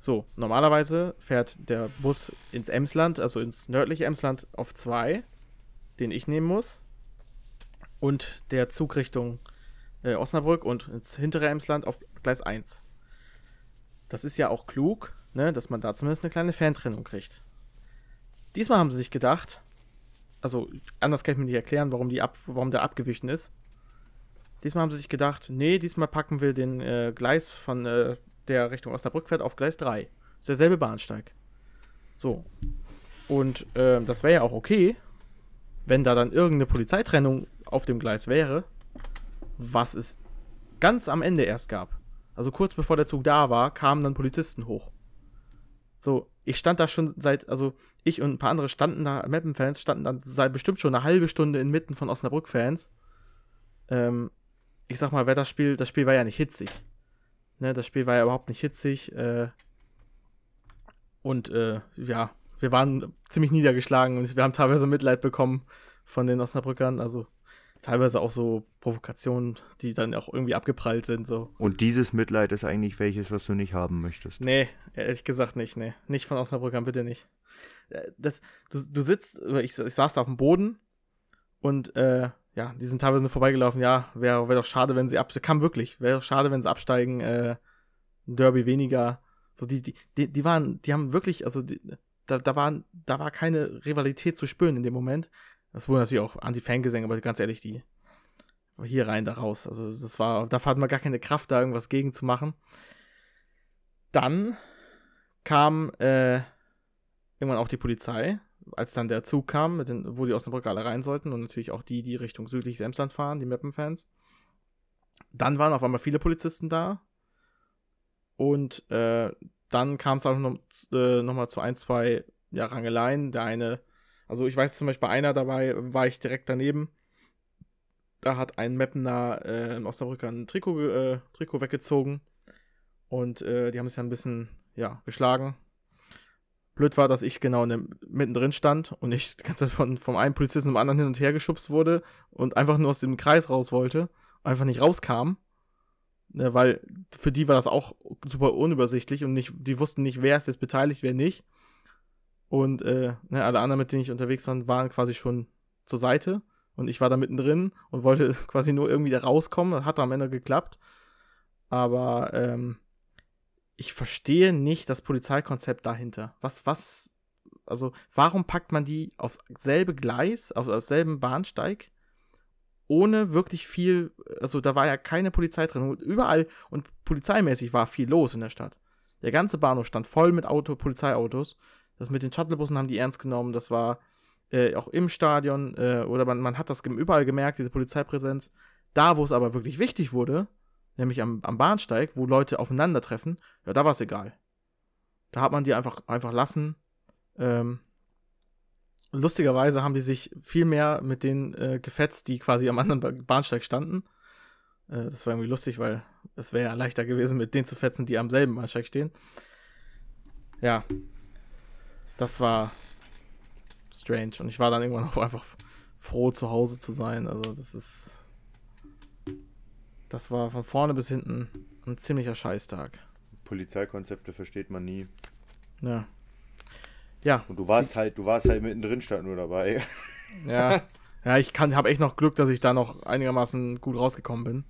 So, normalerweise fährt der Bus ins Emsland, also ins nördliche Emsland auf zwei, den ich nehmen muss und der Zug Richtung äh, Osnabrück und ins hintere Emsland auf Gleis 1. Das ist ja auch klug, ne, dass man da zumindest eine kleine Fantrennung kriegt. Diesmal haben sie sich gedacht, also anders kann ich mir nicht erklären, warum, die ab, warum der abgewichen ist. Diesmal haben sie sich gedacht, nee, diesmal packen wir den äh, Gleis von äh, der Richtung Osnabrück fährt auf Gleis 3. ist derselbe Bahnsteig. So. Und äh, das wäre ja auch okay, wenn da dann irgendeine Polizeitrennung auf dem Gleis wäre, was es ganz am Ende erst gab. Also kurz bevor der Zug da war, kamen dann Polizisten hoch. So, ich stand da schon seit, also ich und ein paar andere standen da, Mappen-Fans standen da seit bestimmt schon eine halbe Stunde inmitten von Osnabrück-Fans. Ähm, ich sag mal, wer das Spiel, das Spiel war ja nicht hitzig. Ne, das Spiel war ja überhaupt nicht hitzig. Äh, und äh, ja, wir waren ziemlich niedergeschlagen und wir haben teilweise Mitleid bekommen von den Osnabrückern. Also teilweise auch so Provokationen, die dann auch irgendwie abgeprallt sind. So. Und dieses Mitleid ist eigentlich welches, was du nicht haben möchtest. Nee, ehrlich gesagt nicht, nee. Nicht von Osnabrückern, bitte nicht. Äh, das, du, du sitzt, ich, ich saß da auf dem Boden und äh, ja, die sind teilweise nur vorbeigelaufen. Ja, wäre wär doch schade, wenn sie absteigen. Kam wirklich. Wäre doch schade, wenn sie absteigen. Äh, Derby weniger. So, die, die, die, die waren, die haben wirklich, also die, da, da, waren, da war keine Rivalität zu spüren in dem Moment. Das wurde natürlich auch Anti-Fangesänge, aber ganz ehrlich, die hier rein, da raus. Also das war, da hat man gar keine Kraft, da irgendwas gegen zu machen. Dann kam äh, irgendwann auch die Polizei, als dann der Zug kam, mit den, wo die Osnabrück alle rein sollten und natürlich auch die, die Richtung südlich Emsland fahren, die Mappen-Fans. Dann waren auf einmal viele Polizisten da. Und äh, dann kam es auch noch, äh, noch mal zu ein, zwei ja, Rangeleien. Der eine also ich weiß zum Beispiel bei einer dabei, war ich direkt daneben. Da hat ein Mappener äh, im Osnabrücker ein Trikot, äh, Trikot weggezogen. Und äh, die haben sich dann ein bisschen, ja, geschlagen. Blöd war, dass ich genau der, mittendrin stand und ich die ganze Zeit von, vom einen Polizisten zum anderen hin und her geschubst wurde und einfach nur aus dem Kreis raus wollte. Einfach nicht rauskam. Ne, weil für die war das auch super unübersichtlich und nicht, die wussten nicht, wer ist jetzt beteiligt, wer nicht. Und äh, ne, alle anderen, mit denen ich unterwegs war, waren quasi schon zur Seite. Und ich war da mittendrin und wollte quasi nur irgendwie da rauskommen. Das hat am Ende geklappt. Aber ähm, ich verstehe nicht das Polizeikonzept dahinter. Was, was, also warum packt man die aufs selbe Gleis, auf, auf selben Bahnsteig, ohne wirklich viel, also da war ja keine Polizei drin. Überall und polizeimäßig war viel los in der Stadt. Der ganze Bahnhof stand voll mit Auto, Polizeiautos. Das mit den Shuttlebussen haben die ernst genommen. Das war äh, auch im Stadion äh, oder man, man hat das überall gemerkt, diese Polizeipräsenz. Da, wo es aber wirklich wichtig wurde, nämlich am, am Bahnsteig, wo Leute aufeinandertreffen, ja, da war es egal. Da hat man die einfach, einfach lassen. Ähm, lustigerweise haben die sich viel mehr mit denen äh, gefetzt, die quasi am anderen Bahnsteig standen. Äh, das war irgendwie lustig, weil es wäre ja leichter gewesen, mit denen zu fetzen, die am selben Bahnsteig stehen. Ja, das war strange. Und ich war dann irgendwann auch einfach froh, zu Hause zu sein. Also, das ist. Das war von vorne bis hinten ein ziemlicher Scheißtag. Polizeikonzepte versteht man nie. Ja. Ja. Und du warst halt, du warst halt mittendrin statt nur dabei. Ja. Ja, ich kann, habe echt noch Glück, dass ich da noch einigermaßen gut rausgekommen bin.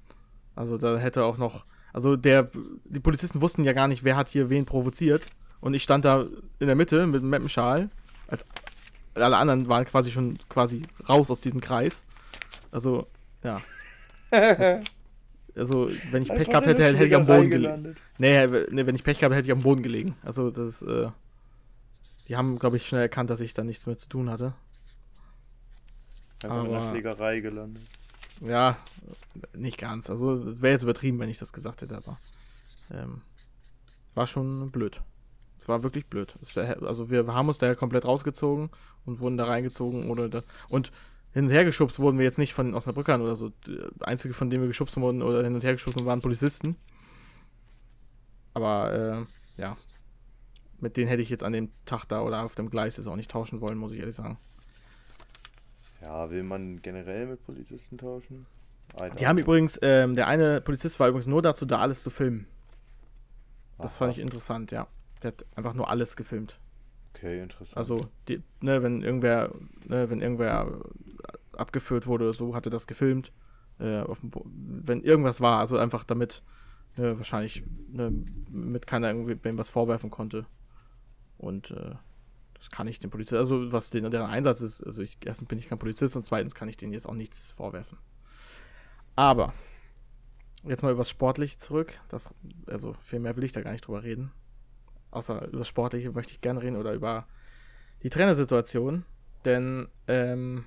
Also da hätte auch noch, also der, die Polizisten wussten ja gar nicht, wer hat hier wen provoziert. Und ich stand da in der Mitte mit einem Mappenschal. Als alle anderen waren quasi schon quasi raus aus diesem Kreis. Also, ja. also, wenn ich Pech gehabt hätte, hätte ich am Boden gelegen. Nee, nee, wenn ich Pech gehabt hätte, hätte ich am Boden gelegen. Also, das, äh, die haben, glaube ich, schnell erkannt, dass ich da nichts mehr zu tun hatte. Einfach Aber, in der Schlägerei gelandet. Ja, nicht ganz. Also, es wäre jetzt übertrieben, wenn ich das gesagt hätte, aber ähm, es war schon blöd. Es war wirklich blöd. Also wir haben uns da ja komplett rausgezogen und wurden da reingezogen oder da, und hin und her geschubst wurden wir jetzt nicht von den Osnabrückern oder so. Einzige, von dem wir geschubst wurden oder hin und her geschubst wurden, waren Polizisten. Aber äh, ja, mit denen hätte ich jetzt an dem Tag da oder auf dem Gleis jetzt auch nicht tauschen wollen, muss ich ehrlich sagen. Ja, will man generell mit Polizisten tauschen? Die haben übrigens, ähm, der eine Polizist war übrigens nur dazu da, alles zu filmen. Das Aha. fand ich interessant, ja. Der hat einfach nur alles gefilmt. Okay, interessant. Also, die, ne, wenn irgendwer, ne, wenn irgendwer abgeführt wurde so, hatte das gefilmt. Äh, wenn irgendwas war, also einfach damit ne, wahrscheinlich ne, mit keiner irgendwie was vorwerfen konnte. Und äh, das kann ich den Polizisten, also was den, deren Einsatz ist, also ich, erstens bin ich kein Polizist und zweitens kann ich denen jetzt auch nichts vorwerfen. Aber jetzt mal über das Sportliche zurück. Das, also viel mehr will ich da gar nicht drüber reden außer über das Sportliche möchte ich gerne reden oder über die Trainersituation. Denn ähm,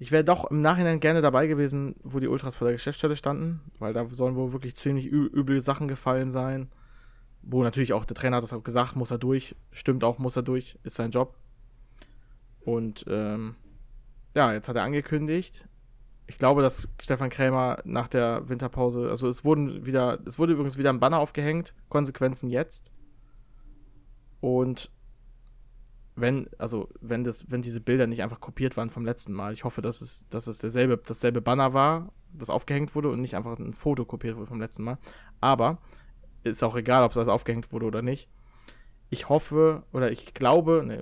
ich wäre doch im Nachhinein gerne dabei gewesen, wo die Ultras vor der Geschäftsstelle standen, weil da sollen wohl wirklich ziemlich üble Sachen gefallen sein. wo natürlich auch der Trainer hat das auch gesagt, muss er durch, stimmt auch, muss er durch, ist sein Job. Und ähm, ja, jetzt hat er angekündigt. Ich glaube, dass Stefan Krämer nach der Winterpause, also es wurden wieder, es wurde übrigens wieder ein Banner aufgehängt, Konsequenzen jetzt. Und wenn, also wenn das, wenn diese Bilder nicht einfach kopiert waren vom letzten Mal, ich hoffe, dass es, dass es derselbe, dasselbe Banner war, das aufgehängt wurde und nicht einfach ein Foto kopiert wurde vom letzten Mal. Aber ist auch egal, ob das aufgehängt wurde oder nicht. Ich hoffe oder ich glaube, nee,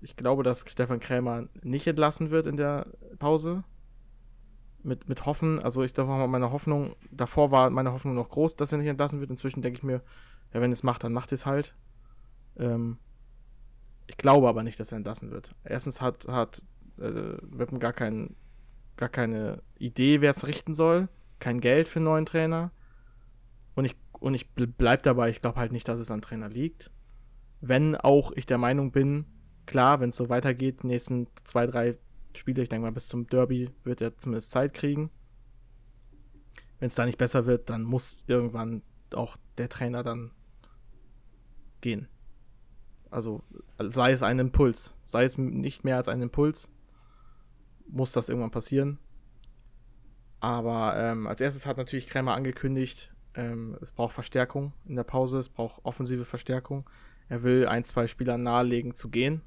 ich glaube, dass Stefan Krämer nicht entlassen wird in der Pause. Mit, mit Hoffen, also ich darf mal meine Hoffnung, davor war meine Hoffnung noch groß, dass er nicht entlassen wird. Inzwischen denke ich mir, ja, wenn es macht, dann macht es halt. Ähm, ich glaube aber nicht, dass er entlassen wird. Erstens hat, hat äh, Wippen gar, kein, gar keine Idee, wer es richten soll. Kein Geld für einen neuen Trainer. Und ich, und ich bleib dabei, ich glaube halt nicht, dass es an Trainer liegt. Wenn auch ich der Meinung bin, klar, wenn es so weitergeht, die nächsten zwei, drei Spiele, ich denke mal bis zum Derby, wird er zumindest Zeit kriegen. Wenn es da nicht besser wird, dann muss irgendwann auch der Trainer dann gehen. Also sei es ein Impuls, sei es nicht mehr als ein Impuls, muss das irgendwann passieren. Aber ähm, als erstes hat natürlich Krämer angekündigt, ähm, es braucht Verstärkung in der Pause, es braucht offensive Verstärkung. Er will ein, zwei Spielern nahelegen zu gehen.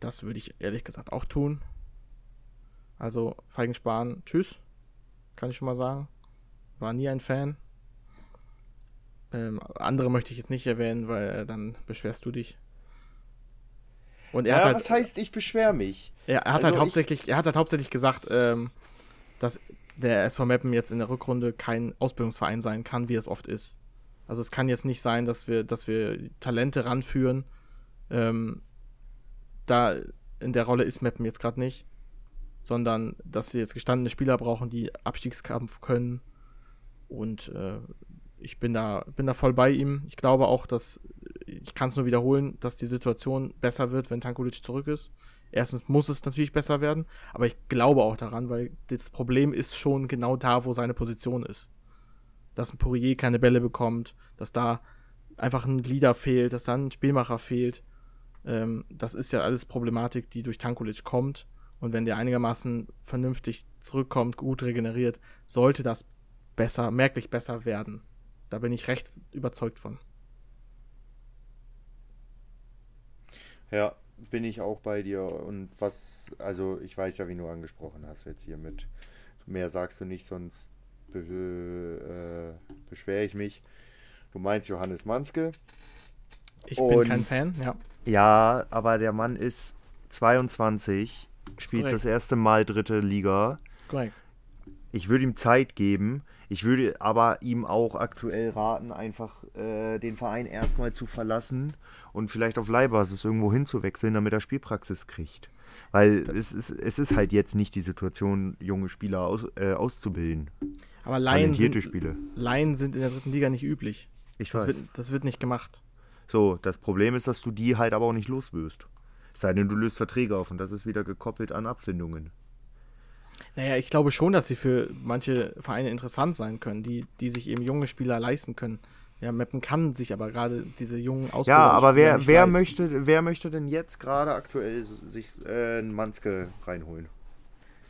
Das würde ich ehrlich gesagt auch tun. Also Feigensparen, tschüss. Kann ich schon mal sagen. War nie ein Fan. Ähm, andere möchte ich jetzt nicht erwähnen, weil äh, dann beschwerst du dich. Und er ja, hat halt, was heißt, ich beschwer mich? Er, er hat halt also halt hauptsächlich, er hat halt hauptsächlich gesagt, ähm, dass der SV Meppen jetzt in der Rückrunde kein Ausbildungsverein sein kann, wie es oft ist. Also es kann jetzt nicht sein, dass wir, dass wir Talente ranführen. Ähm, da in der Rolle ist Meppen jetzt gerade nicht, sondern dass sie jetzt gestandene Spieler brauchen, die Abstiegskampf können. Und äh, ich bin da, bin da voll bei ihm. Ich glaube auch, dass, ich kann es nur wiederholen, dass die Situation besser wird, wenn Tankulic zurück ist. Erstens muss es natürlich besser werden, aber ich glaube auch daran, weil das Problem ist schon genau da, wo seine Position ist. Dass ein Poirier keine Bälle bekommt, dass da einfach ein Leader fehlt, dass da ein Spielmacher fehlt. Ähm, das ist ja alles Problematik, die durch Tankulic kommt. Und wenn der einigermaßen vernünftig zurückkommt, gut regeneriert, sollte das besser, merklich besser werden. Da bin ich recht überzeugt von. Ja, bin ich auch bei dir. Und was, also ich weiß ja, wie du angesprochen hast jetzt hier mit, mehr sagst du nicht, sonst be äh, beschwere ich mich. Du meinst Johannes Manske. Ich Und, bin kein Fan, ja. Ja, aber der Mann ist 22, ist spielt korrekt. das erste Mal dritte Liga. Ist korrekt. Ich würde ihm Zeit geben. Ich würde aber ihm auch aktuell raten, einfach äh, den Verein erstmal zu verlassen und vielleicht auf Leihbasis irgendwo hinzuwechseln, damit er Spielpraxis kriegt. Weil es ist, es ist halt jetzt nicht die Situation, junge Spieler aus, äh, auszubilden. Aber Laien sind, Spiele. Laien sind in der dritten Liga nicht üblich. Ich das weiß. Wird, das wird nicht gemacht. So, das Problem ist, dass du die halt aber auch nicht loswirst. Sei denn, du löst Verträge auf und das ist wieder gekoppelt an Abfindungen. Naja, ich glaube schon, dass sie für manche Vereine interessant sein können, die, die sich eben junge Spieler leisten können. Ja, Meppen kann sich aber gerade diese jungen Ausbilder Ja, aber wer, wer, möchte, wer möchte denn jetzt gerade aktuell sich äh, einen Manske reinholen?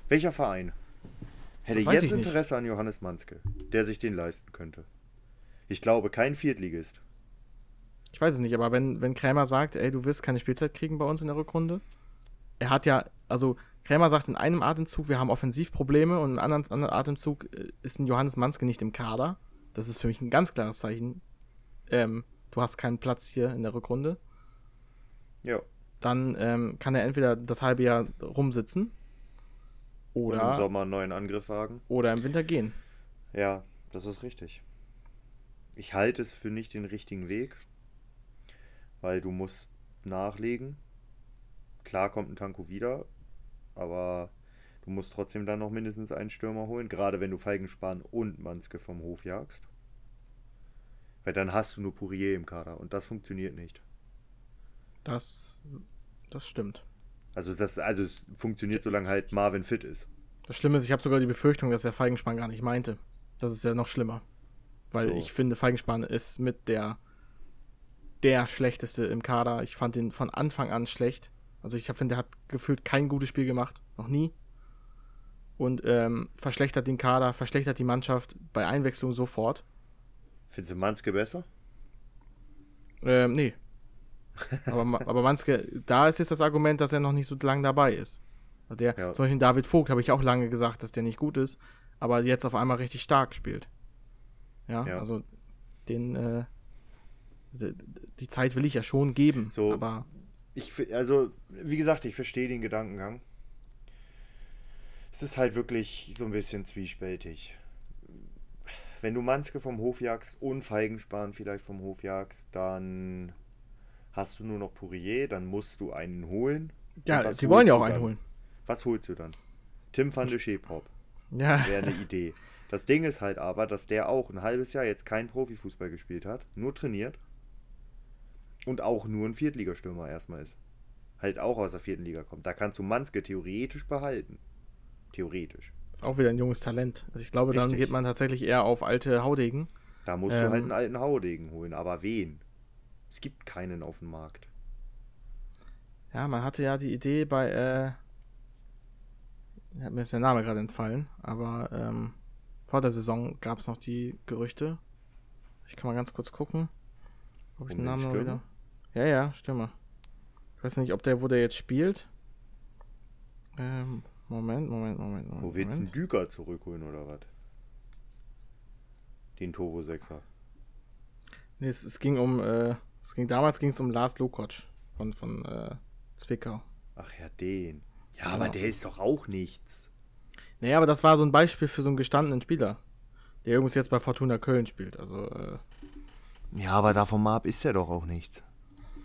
Welcher Verein hätte jetzt Interesse nicht. an Johannes Manske, der sich den leisten könnte? Ich glaube, kein Viertligist. Ich weiß es nicht, aber wenn, wenn Krämer sagt, ey, du wirst keine Spielzeit kriegen bei uns in der Rückrunde, er hat ja, also Krämer sagt in einem Atemzug, wir haben Offensivprobleme und im anderen, anderen Atemzug äh, ist ein Johannes Manske nicht im Kader. Das ist für mich ein ganz klares Zeichen. Ähm, du hast keinen Platz hier in der Rückrunde. Ja. Dann ähm, kann er entweder das halbe Jahr rumsitzen oder und im Sommer einen neuen Angriff wagen. Oder im Winter gehen. Ja, das ist richtig. Ich halte es für nicht den richtigen Weg, weil du musst nachlegen. Klar kommt ein Tanko wieder, aber du musst trotzdem dann noch mindestens einen Stürmer holen, gerade wenn du Feigenspan und Manske vom Hof jagst. Weil dann hast du nur Pourier im Kader und das funktioniert nicht. Das, das stimmt. Also, das, also es funktioniert, solange halt Marvin fit ist. Das Schlimme ist, ich habe sogar die Befürchtung, dass er Feigenspan gar nicht meinte. Das ist ja noch schlimmer. Weil so. ich finde, Feigenspan ist mit der der schlechteste im Kader. Ich fand ihn von Anfang an schlecht. Also ich finde, der hat gefühlt kein gutes Spiel gemacht. Noch nie. Und ähm, verschlechtert den Kader, verschlechtert die Mannschaft bei Einwechslung sofort. Findest du Manske besser? Ähm, nee. aber, aber Manske, da ist jetzt das Argument, dass er noch nicht so lange dabei ist. Also der, ja. Zum Beispiel David Vogt habe ich auch lange gesagt, dass der nicht gut ist, aber jetzt auf einmal richtig stark spielt. Ja, ja. also den, äh, die Zeit will ich ja schon geben, so, aber. Ich, also, wie gesagt, ich verstehe den Gedankengang. Es ist halt wirklich so ein bisschen zwiespältig. Wenn du Manske vom Hof jagst und Feigenspan vielleicht vom Hof jagst, dann hast du nur noch Pourier, dann musst du einen holen. Ja, die wollen ja auch einen holen. Was holst du dann? Tim van de Scheepop. Ja. Wäre eine Idee. Das Ding ist halt aber, dass der auch ein halbes Jahr jetzt kein Profifußball gespielt hat, nur trainiert und auch nur ein Viertligastürmer erstmal ist. Halt auch aus der vierten Liga kommt. Da kannst du Manske theoretisch behalten. Theoretisch. Ist auch wieder ein junges Talent. Also ich glaube, Richtig. dann geht man tatsächlich eher auf alte Haudegen. Da musst ähm, du halt einen alten Haudegen holen. Aber wen? Es gibt keinen auf dem Markt. Ja, man hatte ja die Idee bei, äh, hat mir jetzt der Name gerade entfallen, aber ähm, vor der Saison gab es noch die Gerüchte. Ich kann mal ganz kurz gucken, ob ich den Namen noch wieder. Ja, ja, Stimme. Ich weiß nicht, ob der, wo der jetzt spielt. Ähm, Moment, Moment, Moment, Moment. Wo willst du einen Düker zurückholen oder was? Den Turbo 6er. Nee, es, es ging um, äh, es ging damals ging es um Lars Lokotsch von, von äh, Zwickau. Ach ja, den. Ja, aber der ist doch auch nichts. Naja, aber das war so ein Beispiel für so einen gestandenen Spieler, der übrigens jetzt bei Fortuna Köln spielt. Also, äh, Ja, aber davon mal ab ist er doch auch nichts.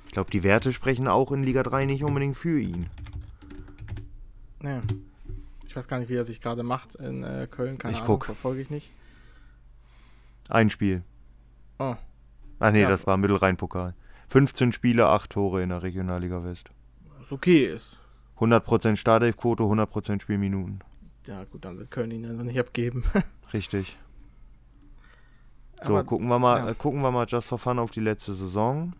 Ich glaube, die Werte sprechen auch in Liga 3 nicht unbedingt für ihn. Ja. Ich weiß gar nicht, wie er sich gerade macht in äh, Köln. Keine ich Ahnung, guck. verfolge ich nicht. Ein Spiel. Oh. Ach nee, ja. das war Mittelrhein-Pokal. 15 Spiele, 8 Tore in der Regionalliga West. Was okay ist. 100% Startelfquote, 100% Spielminuten. Ja, gut, dann wird Köln ihn dann nicht abgeben. Richtig. So, Aber, gucken wir mal, ja. äh, gucken wir mal just for fun auf die letzte Saison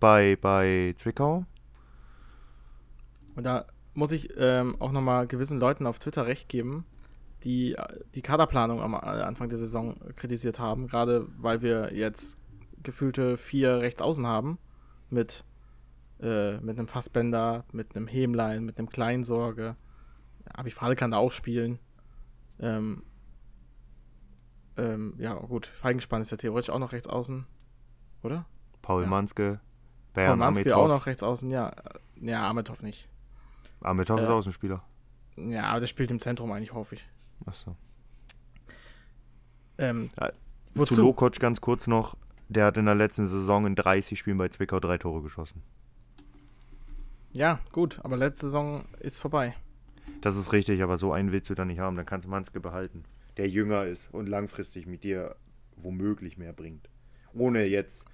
bei, bei Zwickau. Und da muss ich ähm, auch nochmal gewissen Leuten auf Twitter recht geben, die äh, die Kaderplanung am äh, Anfang der Saison kritisiert haben, gerade weil wir jetzt gefühlte vier Rechtsaußen haben mit äh, mit einem Fassbender, mit einem Hämlein, mit einem Kleinsorge. Aber ich Frage kann da auch spielen. Ähm, ähm, ja, gut. Feigenspann ist ja theoretisch auch noch rechts außen. Oder? Paul ja. Manske. Manske Amitov. auch noch rechts außen, ja. Ja, Amitov nicht. Amitov äh, ist Außenspieler. Ja, aber der spielt im Zentrum eigentlich häufig. Achso. Ähm, ja, zu Lokoc ganz kurz noch. Der hat in der letzten Saison in 30 Spielen bei Zwickau drei Tore geschossen. Ja, gut, aber letzte Saison ist vorbei. Das ist richtig, aber so einen willst du dann nicht haben. Dann kannst du Manske behalten, der jünger ist und langfristig mit dir womöglich mehr bringt. Ohne jetzt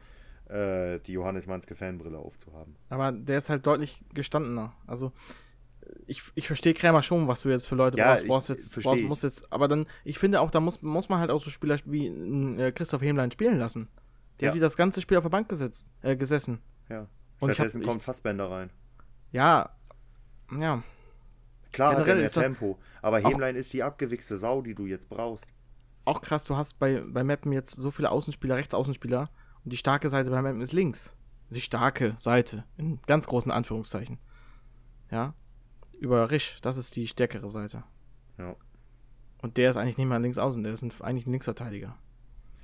äh, die Johannes Manske Fanbrille aufzuhaben. Aber der ist halt deutlich gestandener. Also ich, ich verstehe Krämer schon, was du jetzt für Leute ja, brauchst. brauchst jetzt, brauchst, musst jetzt, aber dann, ich finde auch, da muss, muss man halt auch so Spieler wie äh, Christoph Hemlein spielen lassen. Der ja. hat wie das ganze Spiel auf der Bank gesetzt, äh, gesessen. Ja. Und Stattdessen hab, kommt Fassbender rein. Ja, ja. Klar Generell hat er mehr Tempo, aber Hemlein ist die abgewichste Sau, die du jetzt brauchst. Auch krass, du hast bei, bei Mappen jetzt so viele Außenspieler, Rechtsaußenspieler und die starke Seite bei Mappen ist links. Die starke Seite, in ganz großen Anführungszeichen. Ja. Über Risch, das ist die stärkere Seite. Ja. Und der ist eigentlich nicht mal links außen, der ist ein, eigentlich ein Linksverteidiger.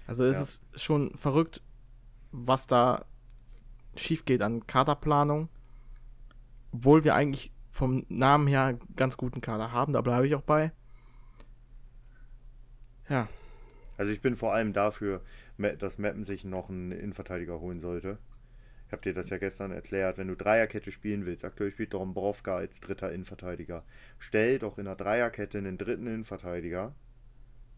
Also es ja. ist schon verrückt, was da schief geht an Kaderplanung obwohl wir eigentlich vom Namen her ganz guten Kader haben, da bleibe ich auch bei. Ja. Also ich bin vor allem dafür, dass Mappen sich noch einen Innenverteidiger holen sollte. Ich habe dir das ja gestern erklärt. Wenn du Dreierkette spielen willst, aktuell spielt Dombrovka als dritter Innenverteidiger. Stell doch in der Dreierkette einen dritten Innenverteidiger.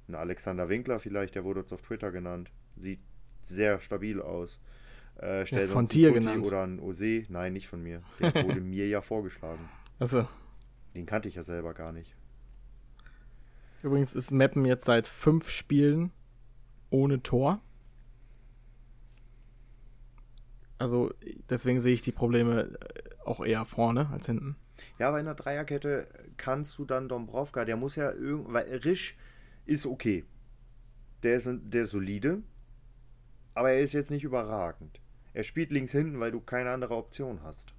Ein Alexander Winkler vielleicht, der wurde uns auf Twitter genannt. Sieht sehr stabil aus. Äh, stell ja, von dir genannt. Oder ein Ose. Nein, nicht von mir. Der wurde mir ja vorgeschlagen. Achso. Den kannte ich ja selber gar nicht. Übrigens ist Meppen jetzt seit fünf Spielen ohne Tor. Also deswegen sehe ich die Probleme äh, auch eher vorne als hinten. Ja, aber in der Dreierkette kannst du dann Dombrovka, der muss ja irgendwie, weil Risch ist okay. Der ist, der ist solide, aber er ist jetzt nicht überragend. Er spielt links hinten, weil du keine andere Option hast.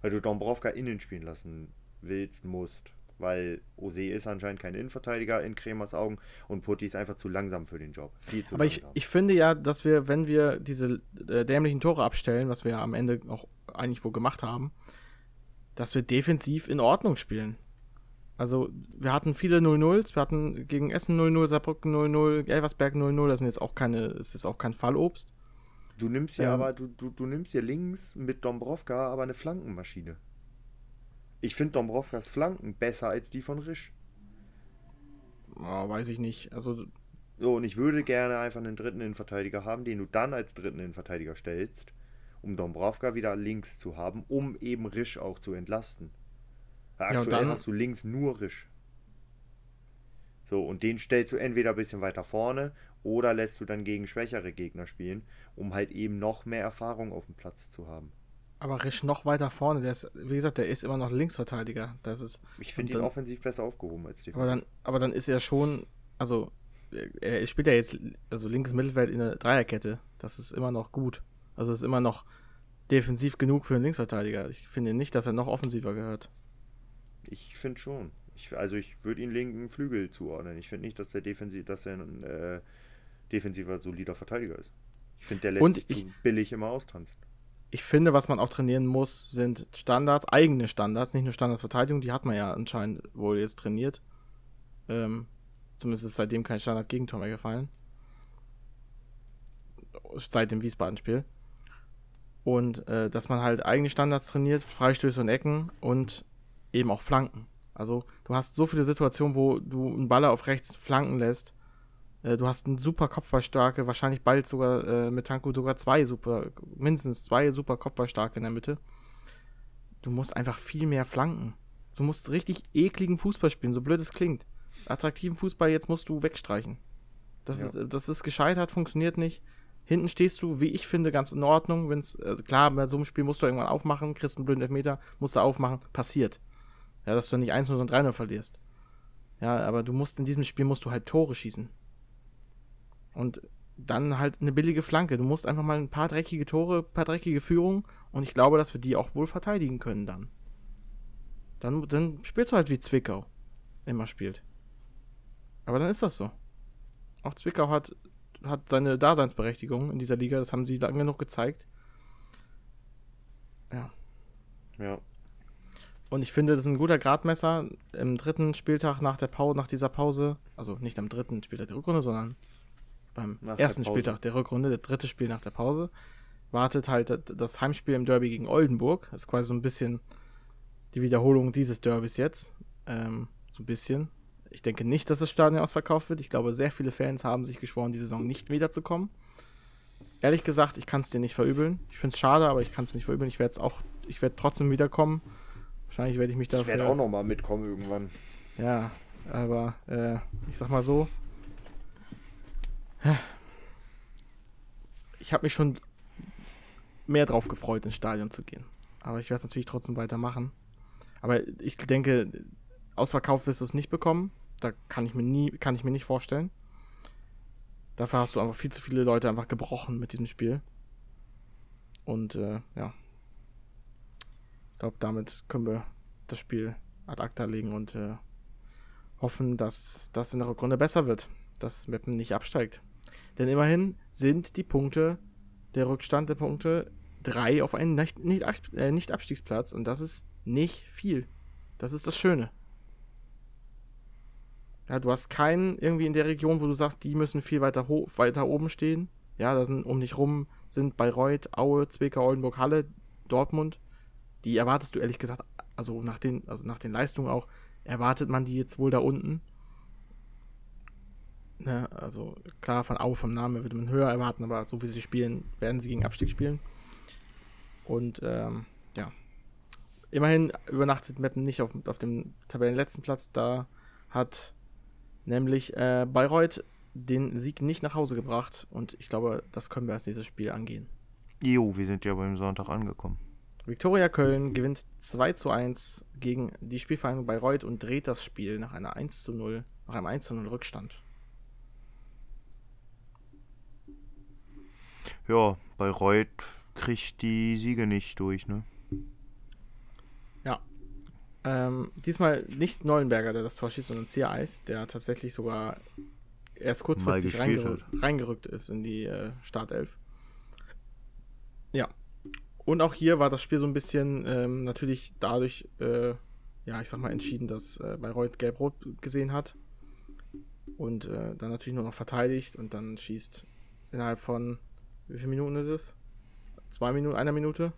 Weil du Dombrovka innen spielen lassen willst, musst. Weil Ose ist anscheinend kein Innenverteidiger in Kremers Augen und Putti ist einfach zu langsam für den Job. Viel zu Aber langsam. ich, ich finde ja, dass wir, wenn wir diese äh, dämlichen Tore abstellen, was wir ja am Ende auch eigentlich wohl gemacht haben, dass wir defensiv in Ordnung spielen. Also, wir hatten viele 0-0s, wir hatten gegen Essen 0-0, Saarbrücken 0-0, Elversberg 0-0, das sind jetzt auch keine, ist jetzt auch kein Fallobst. Du nimmst hier Ähm. aber, du, du, du nimmst hier links mit Dombrovka aber eine Flankenmaschine. Ich finde Dombrovkas Flanken besser als die von Risch. Oh, weiß ich nicht. Also, So, und ich würde gerne einfach einen dritten Innenverteidiger haben, den du dann als dritten Innenverteidiger stellst, um Dombrovka wieder links zu haben, um eben Risch auch zu entlasten. Weil Ja, aktuell dann- hast du links nur Risch. So, und den stellst du entweder ein bisschen weiter vorne oder lässt du dann gegen schwächere Gegner spielen, um halt eben noch mehr Erfahrung auf dem Platz zu haben. Aber Risch noch weiter vorne, der ist, wie gesagt, der ist immer noch Linksverteidiger. Das ist, Ich finde ihn dann- offensiv besser aufgehoben als defensiv. aber dann, aber dann ist er schon, also, er spielt ja jetzt, also linkes Mittelfeld in der Dreierkette. Das ist immer noch gut. Also, ist immer noch defensiv genug für einen Linksverteidiger. Ich finde nicht, dass er noch offensiver gehört. Ich finde schon. Ich, also ich würde ihn linken Flügel zuordnen. Ich finde nicht, dass er defensiv, dass er ein äh, defensiver, solider Verteidiger ist. Ich finde, der lässt Und sich ich- zu billig immer austanzen. Ich finde, was man auch trainieren muss, sind Standards, eigene Standards, nicht nur Standardsverteidigung, die hat man ja anscheinend wohl jetzt trainiert. Ähm, zumindest ist seitdem kein Standard-Gegentor mehr gefallen. Seit dem Wiesbaden-Spiel. Und äh, dass man halt eigene Standards trainiert, Freistöße und Ecken und eben auch Flanken. Also du hast so viele Situationen, wo du einen Baller auf rechts flanken lässt. Äh, du hast einen super Kopfballstarke, wahrscheinlich bald sogar äh, mit Tanko sogar zwei super, mindestens zwei super Kopfballstarke in der Mitte. Du musst einfach viel mehr flanken. Du musst richtig ekligen Fußball spielen, so blöd es klingt. Attraktiven Fußball jetzt musst du wegstreichen. Das, Ja. ist, das ist gescheitert, funktioniert nicht. Hinten stehst du, wie ich finde, ganz in Ordnung. Wenn's, äh, klar, bei so einem Spiel musst du irgendwann aufmachen, kriegst einen blöden Elfmeter, musst du aufmachen, passiert. Ja, dass du nicht 1-0, sondern 3-0 verlierst. Ja, aber du musst in diesem Spiel musst du halt Tore schießen. Und dann halt eine billige Flanke. Du musst einfach mal ein paar dreckige Tore, ein paar dreckige Führungen und ich glaube, dass wir die auch wohl verteidigen können dann. Dann, dann spielst du halt wie Zwickau immer spielt. Aber dann ist das so. Auch Zwickau hat, hat seine Daseinsberechtigung in dieser Liga, das haben sie lange genug gezeigt. Ja. Ja. Und ich finde, das ist ein guter Gradmesser im dritten Spieltag nach der Pause, nach dieser Pause, also nicht am dritten Spieltag der Rückrunde, sondern beim Nach der ersten Pause. Spieltag der Rückrunde, der dritte Spiel nach der Pause, wartet halt das- Heimspiel im Derby gegen Oldenburg. Das ist quasi so ein bisschen die Wiederholung dieses Derbys jetzt. Ähm, so ein bisschen. Ich denke nicht, dass das Stadion ausverkauft wird. Ich glaube, sehr viele Fans haben sich geschworen, die Saison nicht wiederzukommen. Ehrlich gesagt, ich kann es dir nicht verübeln. Ich finde es schade, aber ich kann es nicht verübeln. Ich werde es auch, ich werde trotzdem wiederkommen. Wahrscheinlich werde ich mich dafür. Ich werde auch noch mal mitkommen irgendwann. Ja, aber äh, ich sag mal so. Ich habe mich schon mehr drauf gefreut, ins Stadion zu gehen. Aber ich werde es natürlich trotzdem weitermachen. Aber ich denke, Ausverkauf wirst du es nicht bekommen. Da kann ich mir nie, kann ich mir nicht vorstellen. Dafür hast du einfach viel zu viele Leute einfach gebrochen mit diesem Spiel. Und äh, ja. Ich glaube, damit können wir das Spiel ad acta legen und äh, hoffen, dass das in der Rückrunde besser wird, dass Meppen nicht absteigt. Denn immerhin sind die Punkte, der Rückstand der Punkte, drei auf einen äh, nicht Abstiegsplatz und das ist nicht viel. Das ist das Schöne. Ja, du hast keinen irgendwie in der Region, wo du sagst, die müssen viel weiter, weiter oben stehen. Ja, da sind um dich rum sind Bayreuth, Aue, Zwickau, Oldenburg, Halle, Dortmund. Die erwartest du ehrlich gesagt, also nach den, also nach den Leistungen auch, erwartet man die jetzt wohl da unten. Ne, also klar, von Aue vom Namen würde man höher erwarten, aber so wie sie spielen, werden sie gegen Abstieg spielen. Und ähm, ja. Immerhin übernachtet Meppen nicht auf, auf dem Tabellenletzten Platz. Da hat nämlich äh, Bayreuth den Sieg nicht nach Hause gebracht. Und ich glaube, das können wir als nächstes Spiel angehen. Jo, wir sind ja beim Sonntag angekommen. Viktoria Köln gewinnt 2 zu 1 gegen die Spielvereinigung Bayreuth und dreht das Spiel nach einer 1 zu 0, nach einem 1 zu 0 Rückstand. Ja, Bayreuth kriegt die Siege nicht durch, ne? Ja. Ähm, diesmal nicht Neuenberger, der das Tor schießt, sondern Ziereis, der tatsächlich sogar erst kurzfristig gespielt reingerückt, reingerückt ist in die äh, Startelf. Ja. Und auch hier war das Spiel so ein bisschen ähm, natürlich dadurch, äh, ja, ich sag mal, entschieden, dass äh, Bayreuth gelb-rot gesehen hat. Und äh, dann natürlich nur noch verteidigt und dann schießt innerhalb von, wie viele Minuten ist es? Zwei Minuten, einer Minute.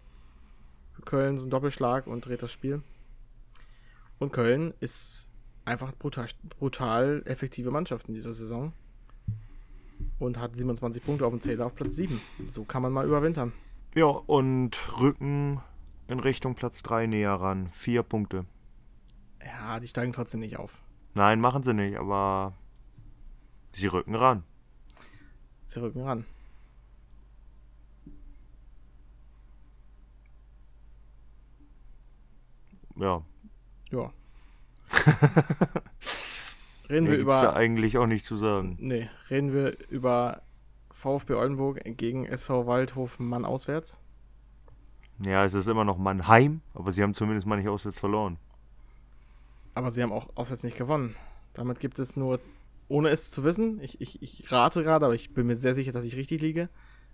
Für Köln so ein Doppelschlag und dreht das Spiel. Und Köln ist einfach brutal, brutal effektive Mannschaft in dieser Saison. Und hat 27 Punkte auf dem Zähler auf Platz 7. So kann man mal überwintern. Ja, und Rücken in Richtung Platz 3 näher ran. Vier Punkte. Ja, die steigen trotzdem nicht auf. Nein, machen sie nicht, aber sie rücken ran. Sie rücken ran. Ja. Ja. reden Mehr wir gibt's da über. eigentlich auch nicht zu sagen. Nee, reden wir über VfB Oldenburg gegen SV Waldhof Mann auswärts. Ja, es ist immer noch Mannheim, aber sie haben zumindest mal nicht auswärts verloren. Aber sie haben auch auswärts nicht gewonnen. Damit gibt es nur, ohne es zu wissen, ich, ich, ich rate gerade, aber ich bin mir sehr sicher, dass ich richtig liege,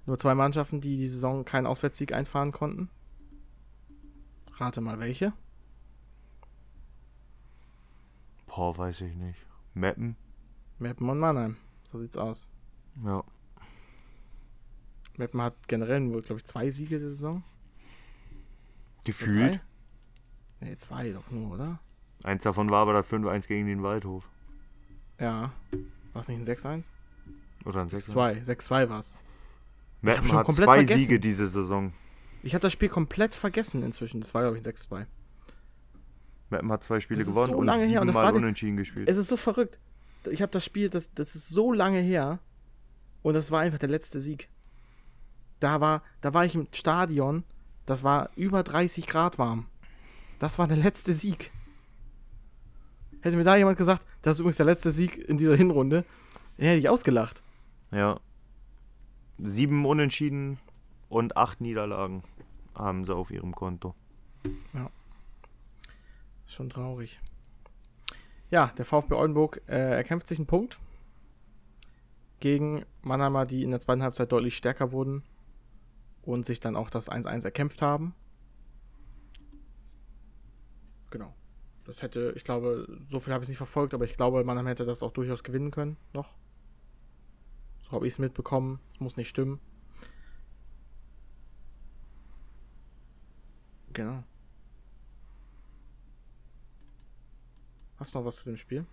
nur zwei Mannschaften, die die Saison keinen Auswärtssieg einfahren konnten. Rate mal welche. Boah, weiß ich nicht. Meppen? Meppen und Mannheim. So sieht's aus. Ja. Meppen hat generell nur, glaube ich, zwei Siege der Saison. Gefühlt. Nee, zwei doch nur, oder? Eins davon war aber das 5-1 gegen den Waldhof. Ja. War es nicht ein 6-1? Oder ein 6 6-2. 6-2 war's. Meppen hab schon hat zwei vergessen. Siege diese Saison. Ich habe das Spiel komplett vergessen inzwischen. Das war, glaube ich, ein 6-2. Meppen hat zwei Spiele gewonnen so und siebenmal unentschieden gespielt. Es ist so verrückt. Ich habe das Spiel, das, das ist so lange her. Und das war einfach der letzte Sieg. Da war, da war ich im Stadion. Das war über 30 Grad warm. Das war der letzte Sieg. Hätte mir da jemand gesagt, das ist übrigens der letzte Sieg in dieser Hinrunde, dann hätte ich ausgelacht. Ja. Sieben Unentschieden und acht Niederlagen haben sie auf ihrem Konto. Ist schon traurig. Ja, der VfB Oldenburg äh, erkämpft sich einen Punkt gegen Mannheimer, die in der zweiten Halbzeit deutlich stärker wurden und sich dann auch das 1-1 erkämpft haben. Genau. Das hätte, ich glaube, so viel habe ich nicht verfolgt, aber ich glaube, Mannheim hätte das auch durchaus gewinnen können, noch. So habe ich es mitbekommen. Es muss nicht stimmen. Genau. Hast du noch was zu dem Spiel?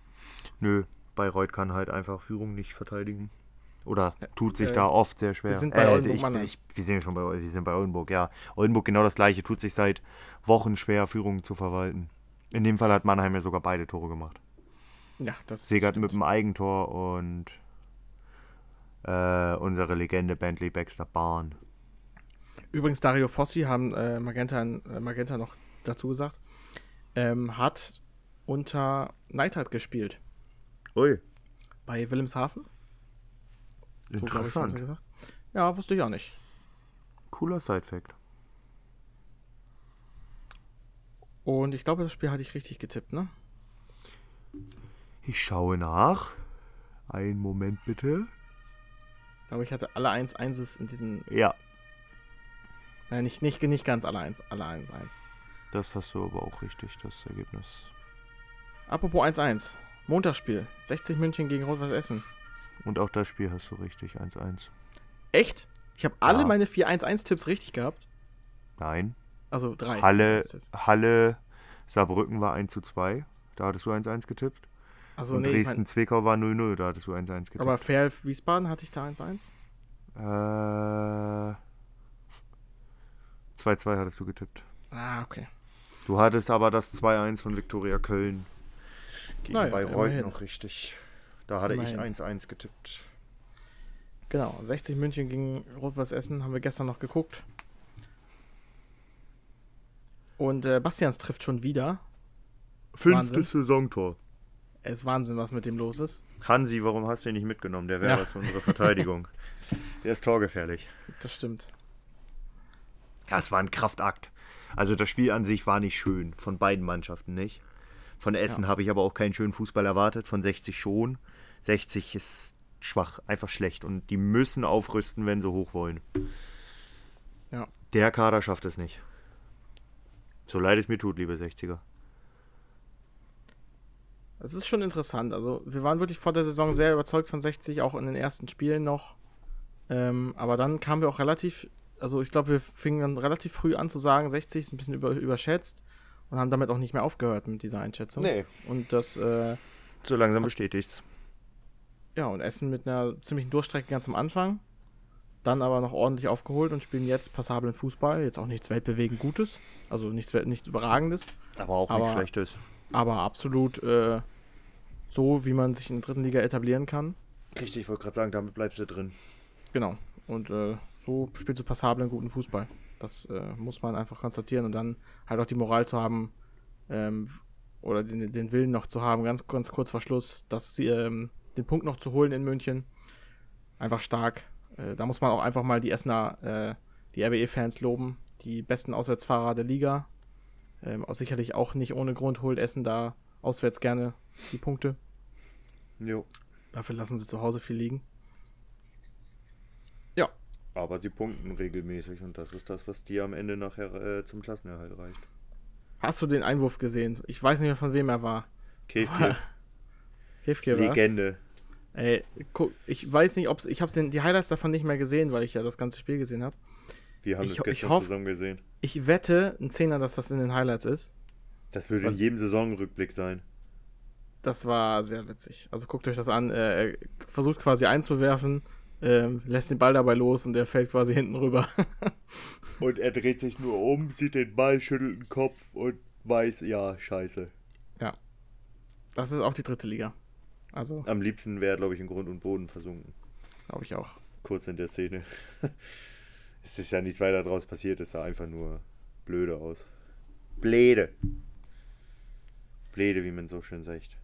Nö, Bayreuth kann halt einfach Führung nicht verteidigen. Oder tut sich äh, da oft sehr schwer. wir sind bei Oldenburg ich, ich, Wir sind schon bei, wir sind bei Oldenburg, ja. Oldenburg genau das gleiche, tut sich seit Wochen schwer, Führung zu verwalten. In dem Fall hat Mannheim ja sogar beide Tore gemacht. Ja, das Segert mit dem Eigentor und äh, unsere Legende Bentley Baxter Bahn. Übrigens, Dario Fossi haben äh, Magenta, äh, Magenta noch dazu gesagt, ähm, hat unter Neidhardt gespielt. Ui, Bei Wilhelmshaven. So, glaub ich, interessant. Ja, wusste ich auch nicht. Cooler Side-Fact. Und ich glaube, das Spiel hatte ich richtig getippt, ne? Ich schaue nach. Einen Moment bitte. Ich glaube, ich hatte alle 1-1s in diesem. Ja, Nein, nicht, nicht, nicht ganz alle 1, alle 1-1. das hast du aber auch richtig, das Ergebnis. Apropos 1-1. Montagsspiel. 60 München gegen Rot-Weiß Essen. Und auch das Spiel hast du richtig, 1-1. Echt? Ich habe alle Ja. meine 4 1-1-Tipps richtig gehabt. Nein. Also drei. Halle, 1-1-Tipps. Halle, Saarbrücken war 1 zu 2. Da hattest du 1-1 getippt. Also, und nee, ich mein, Dresden-Zwickau war 0-0. Da hattest du 1-1 getippt. aber Fair Wiesbaden hatte ich da 1-1. äh, 2-2 hattest du getippt. Ah, okay. Du hattest aber das 2-1 von Viktoria Köln gegen Naja, Bayreuth immerhin. noch richtig. Da hatte Immerhin. ich 1-1 getippt. Genau, 60 München gegen Rot-Weiß Essen haben wir gestern noch geguckt. Und äh, Bastians trifft schon wieder. Fünftes Wahnsinn. Saisontor. Es ist Wahnsinn, was mit dem los ist. Hansi, warum hast du ihn nicht mitgenommen? Der wäre Ja. was für unsere Verteidigung. Der ist torgefährlich. Das stimmt. Ja, es war ein Kraftakt. Also das Spiel an sich war nicht schön. Von beiden Mannschaften nicht. Von Essen Ja. habe ich aber auch keinen schönen Fußball erwartet. Von 60 schon. 60 ist schwach, einfach schlecht. Und die müssen aufrüsten, wenn sie hoch wollen. Ja. Der Kader schafft es nicht. So leid es mir tut, liebe 60er. Es ist schon interessant. Also, wir waren wirklich vor der Saison sehr überzeugt von 60, auch in den ersten Spielen noch. Ähm, aber dann kamen wir auch relativ, also ich glaube, wir fingen dann relativ früh an zu sagen, 60 ist ein bisschen über, überschätzt und haben damit auch nicht mehr aufgehört mit dieser Einschätzung. Und das, äh, So langsam bestätigt's. ja, und Essen mit einer ziemlichen Durchstrecke ganz am Anfang. Dann aber noch ordentlich aufgeholt und spielen jetzt passablen Fußball. Jetzt auch nichts weltbewegend Gutes, also nichts, nichts Überragendes. Aber auch Aber- nichts Schlechtes. aber absolut äh, so, wie man sich in der dritten Liga etablieren kann. Richtig, ich wollte gerade sagen, damit bleibst du drin. Genau. Und äh, so spielst du passablen, guten Fußball. Das äh, muss man einfach konstatieren und dann halt auch die Moral zu haben ähm, oder den, den Willen noch zu haben, ganz, ganz kurz vor Schluss, dass sie, ähm, den Punkt noch zu holen in München. Einfach stark. Äh, da muss man auch einfach mal die Essener, äh, die RWE-Fans loben. Die besten Auswärtsfahrer der Liga. Ähm, auch sicherlich auch nicht ohne Grund holt Essen da auswärts gerne die Punkte. Jo. Dafür lassen sie zu Hause viel liegen. Aber sie punkten regelmäßig und das ist das, was dir am Ende nachher äh, zum Klassenerhalt reicht. Hast du den Einwurf gesehen? Ich weiß nicht mehr, von wem er war. Kefke, Hefke war. Legende. Ey, guck, ich weiß nicht, ob ich habe die Highlights davon nicht mehr gesehen, weil ich ja das ganze Spiel gesehen habe. Wir haben Ich das gestern hoff- zusammen gesehen. Ich wette ein Zehner, dass das in den Highlights ist. Das würde in jedem Saisonrückblick sein. Das war sehr witzig. Also guckt euch das an. Äh, er versucht quasi einzuwerfen, ähm, lässt den Ball dabei los und der fällt quasi hinten rüber. Und er dreht sich nur um, sieht den Ball, schüttelt den Kopf und weiß, ja, scheiße. Das ist auch die dritte Liga. Also, Am liebsten wäre, glaube ich, in Grund und Boden versunken. glaube ich auch. Kurz in der Szene. es ist ja nichts weiter draus passiert, es sah einfach nur blöde aus. Bläde. Bläde, wie man so schön sagt.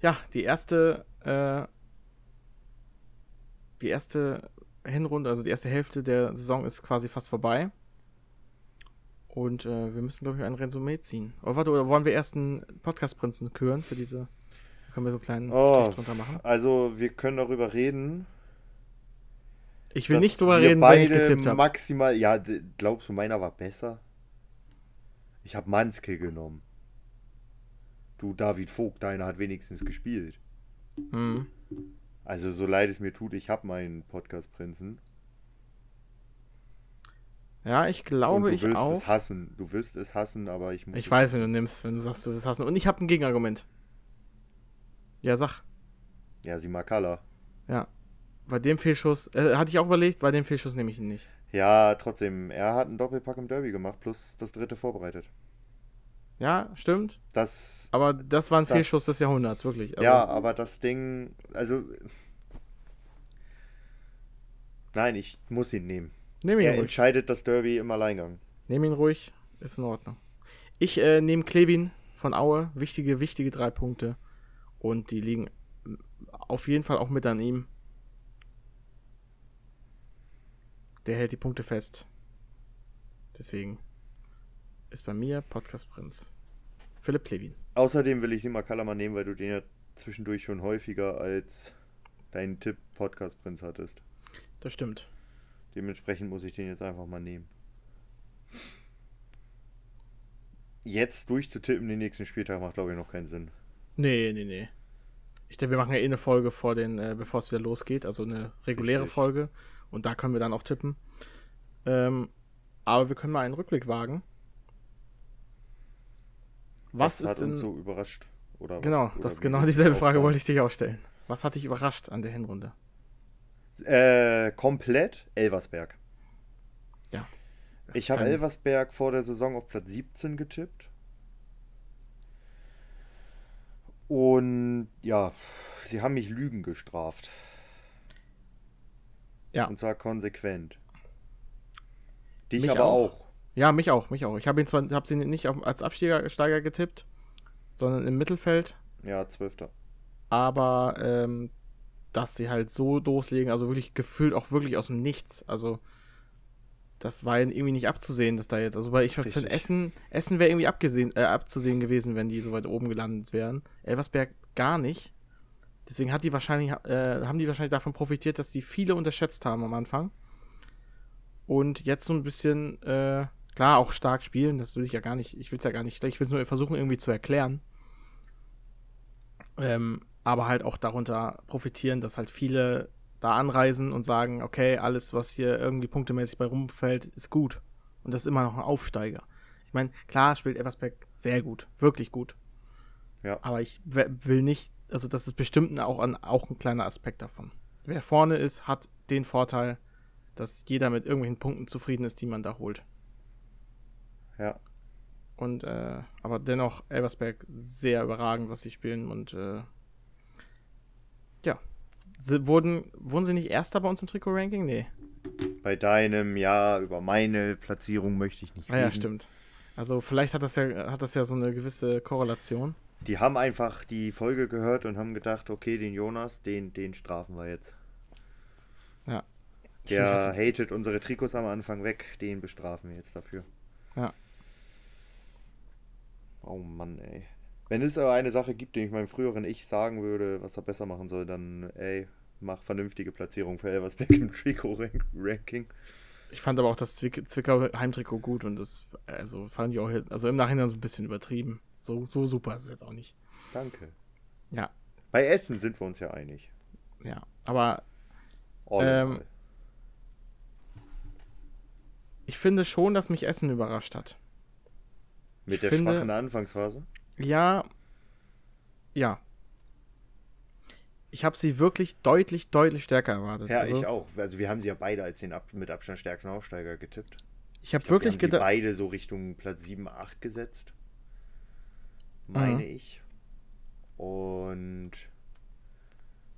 Ja, die erste, äh, die erste Hinrunde, also die erste Hälfte der Saison ist quasi fast vorbei. Und äh, wir müssen, glaube ich, ein Resümee ziehen. Oder warte, oder wollen wir erst einen Podcast-Prinzen küren für diese. Können wir so einen kleinen Oh. Strich drunter machen? Also, wir können darüber reden. Ich will nicht drüber wir reden, wenn ich getippt habe. maximal. Ja, glaubst du, meiner war besser? Ich habe Manske genommen. Du, David Vogt, deiner hat wenigstens gespielt. Mhm. Also, so leid es mir tut, ich habe meinen Podcast-Prinzen. Ja, ich glaube, du ich wirst auch. es hassen. Du wirst es hassen, aber ich muss. Ich es- weiß, wenn du nimmst, wenn du sagst, du willst hassen. Und ich habe ein Gegenargument. Ja, sag. Ja, Simakala. Ja. Bei dem Fehlschuss, äh, hatte ich auch überlegt, bei dem Fehlschuss nehme ich ihn nicht. Ja, trotzdem. Er hat einen Doppelpack im Derby gemacht, plus das dritte vorbereitet. Ja, stimmt. Das. Aber das war ein Das- Fehlschuss des Jahrhunderts, wirklich. Also, ja, aber das Ding. Also. Nein, ich muss ihn nehmen. Nehm ihn Er ruhig. entscheidet das Derby im Alleingang. Nehm ihn ruhig. Ist in Ordnung. Ich äh, nehme Klevin von Aue. Wichtige, wichtige drei Punkte. Und die liegen auf jeden Fall auch mit an ihm. Der hält die Punkte fest. Deswegen ist bei mir Podcast Prinz Philipp Klevin. Außerdem will ich Simakala mal nehmen, weil du den ja zwischendurch schon häufiger als deinen Tipp Podcast Prinz hattest. Das stimmt. Dementsprechend muss ich den jetzt einfach mal nehmen. Jetzt durchzutippen den nächsten Spieltag macht, glaube ich, noch keinen Sinn. Nee, nee, nee. Ich denke, wir machen ja eh eine Folge vor den, äh, bevor es wieder losgeht, also eine reguläre Richtig. Folge. Und da können wir dann auch tippen. Ähm, aber wir können mal einen Rückblick wagen. Was, hat ist denn. so überrascht? Oder, genau, oder das genau dieselbe Frage wollte ich dich auch stellen. Was hat dich überrascht an der Hinrunde? Äh, komplett Elversberg. Ja. Ich habe Elversberg vor der Saison auf Platz 17 getippt. Und ja, sie haben mich Lügen gestraft. Ja. Und zwar konsequent. Dich Mich aber auch. auch. Ja, mich auch, mich auch. Ich habe ihn zwar, habe sie nicht als Absteiger Steiger getippt, sondern im Mittelfeld, Ja, Zwölfter. aber ähm, dass sie halt so loslegen, also wirklich gefühlt auch wirklich aus dem Nichts. Also das war irgendwie nicht abzusehen, dass da jetzt, also weil ich finde. Essen, Essen wäre irgendwie abgesehen, äh, abzusehen gewesen, wenn die so weit oben gelandet wären. Elversberg gar nicht. Deswegen hat die wahrscheinlich, äh, haben die wahrscheinlich davon profitiert, dass die viele unterschätzt haben am Anfang. Und jetzt so ein bisschen, äh, klar, auch stark spielen, das will ich ja gar nicht, ich will es ja gar nicht schlecht, ich will es nur versuchen irgendwie zu erklären. Ähm, aber halt auch darunter profitieren, dass halt viele da anreisen und sagen, okay, alles, was hier irgendwie punktemäßig bei rumfällt, ist gut. Und das ist immer noch ein Aufsteiger. Ich meine, klar spielt Eversberg sehr gut, wirklich gut. Ja. Aber ich will nicht, also das ist bestimmt auch ein, auch ein kleiner Aspekt davon. Wer vorne ist, hat den Vorteil, dass jeder mit irgendwelchen Punkten zufrieden ist, die man da holt. Ja. Und, äh, aber dennoch Elversberg sehr überragend, was sie spielen und, äh, ja. Sie, wurden, wurden sie nicht Erster bei uns im Trikot-Ranking? Nee. Bei deinem, ja, über meine Platzierung möchte ich nicht Ah ja, reden. stimmt. Also vielleicht hat das ja, hat das ja so eine gewisse Korrelation. Die haben einfach die Folge gehört und haben gedacht, okay, den Jonas, den, den strafen wir jetzt. Ja. Der hatet unsere Trikots am Anfang weg, den bestrafen wir jetzt dafür. Ja. Oh Mann, ey. Wenn es aber eine Sache gibt, die ich meinem früheren Ich sagen würde, was er besser machen soll, dann, ey, mach vernünftige Platzierung für Elversberg im Trikot-Ranking. Ich fand aber auch das Zwick Zwickau Heimtrikot gut und das, also fand ich auch, also im Nachhinein so ein bisschen übertrieben. So, so super ist es jetzt auch nicht. Danke. Ja. Bei Essen sind wir uns ja einig. Ja. Aber Ähm, ich finde schon, dass mich Essen überrascht hat. Mit der finde- schwachen Anfangsphase. Ja. Ja. Ich habe sie wirklich deutlich, deutlich stärker erwartet. Ja, also, ich auch. Also wir haben sie ja beide als den ab mit Abstand stärksten Aufsteiger getippt. Ich habe wirklich gedacht. beide so Richtung Platz 7, 8 gesetzt. Meine Mhm. ich. Und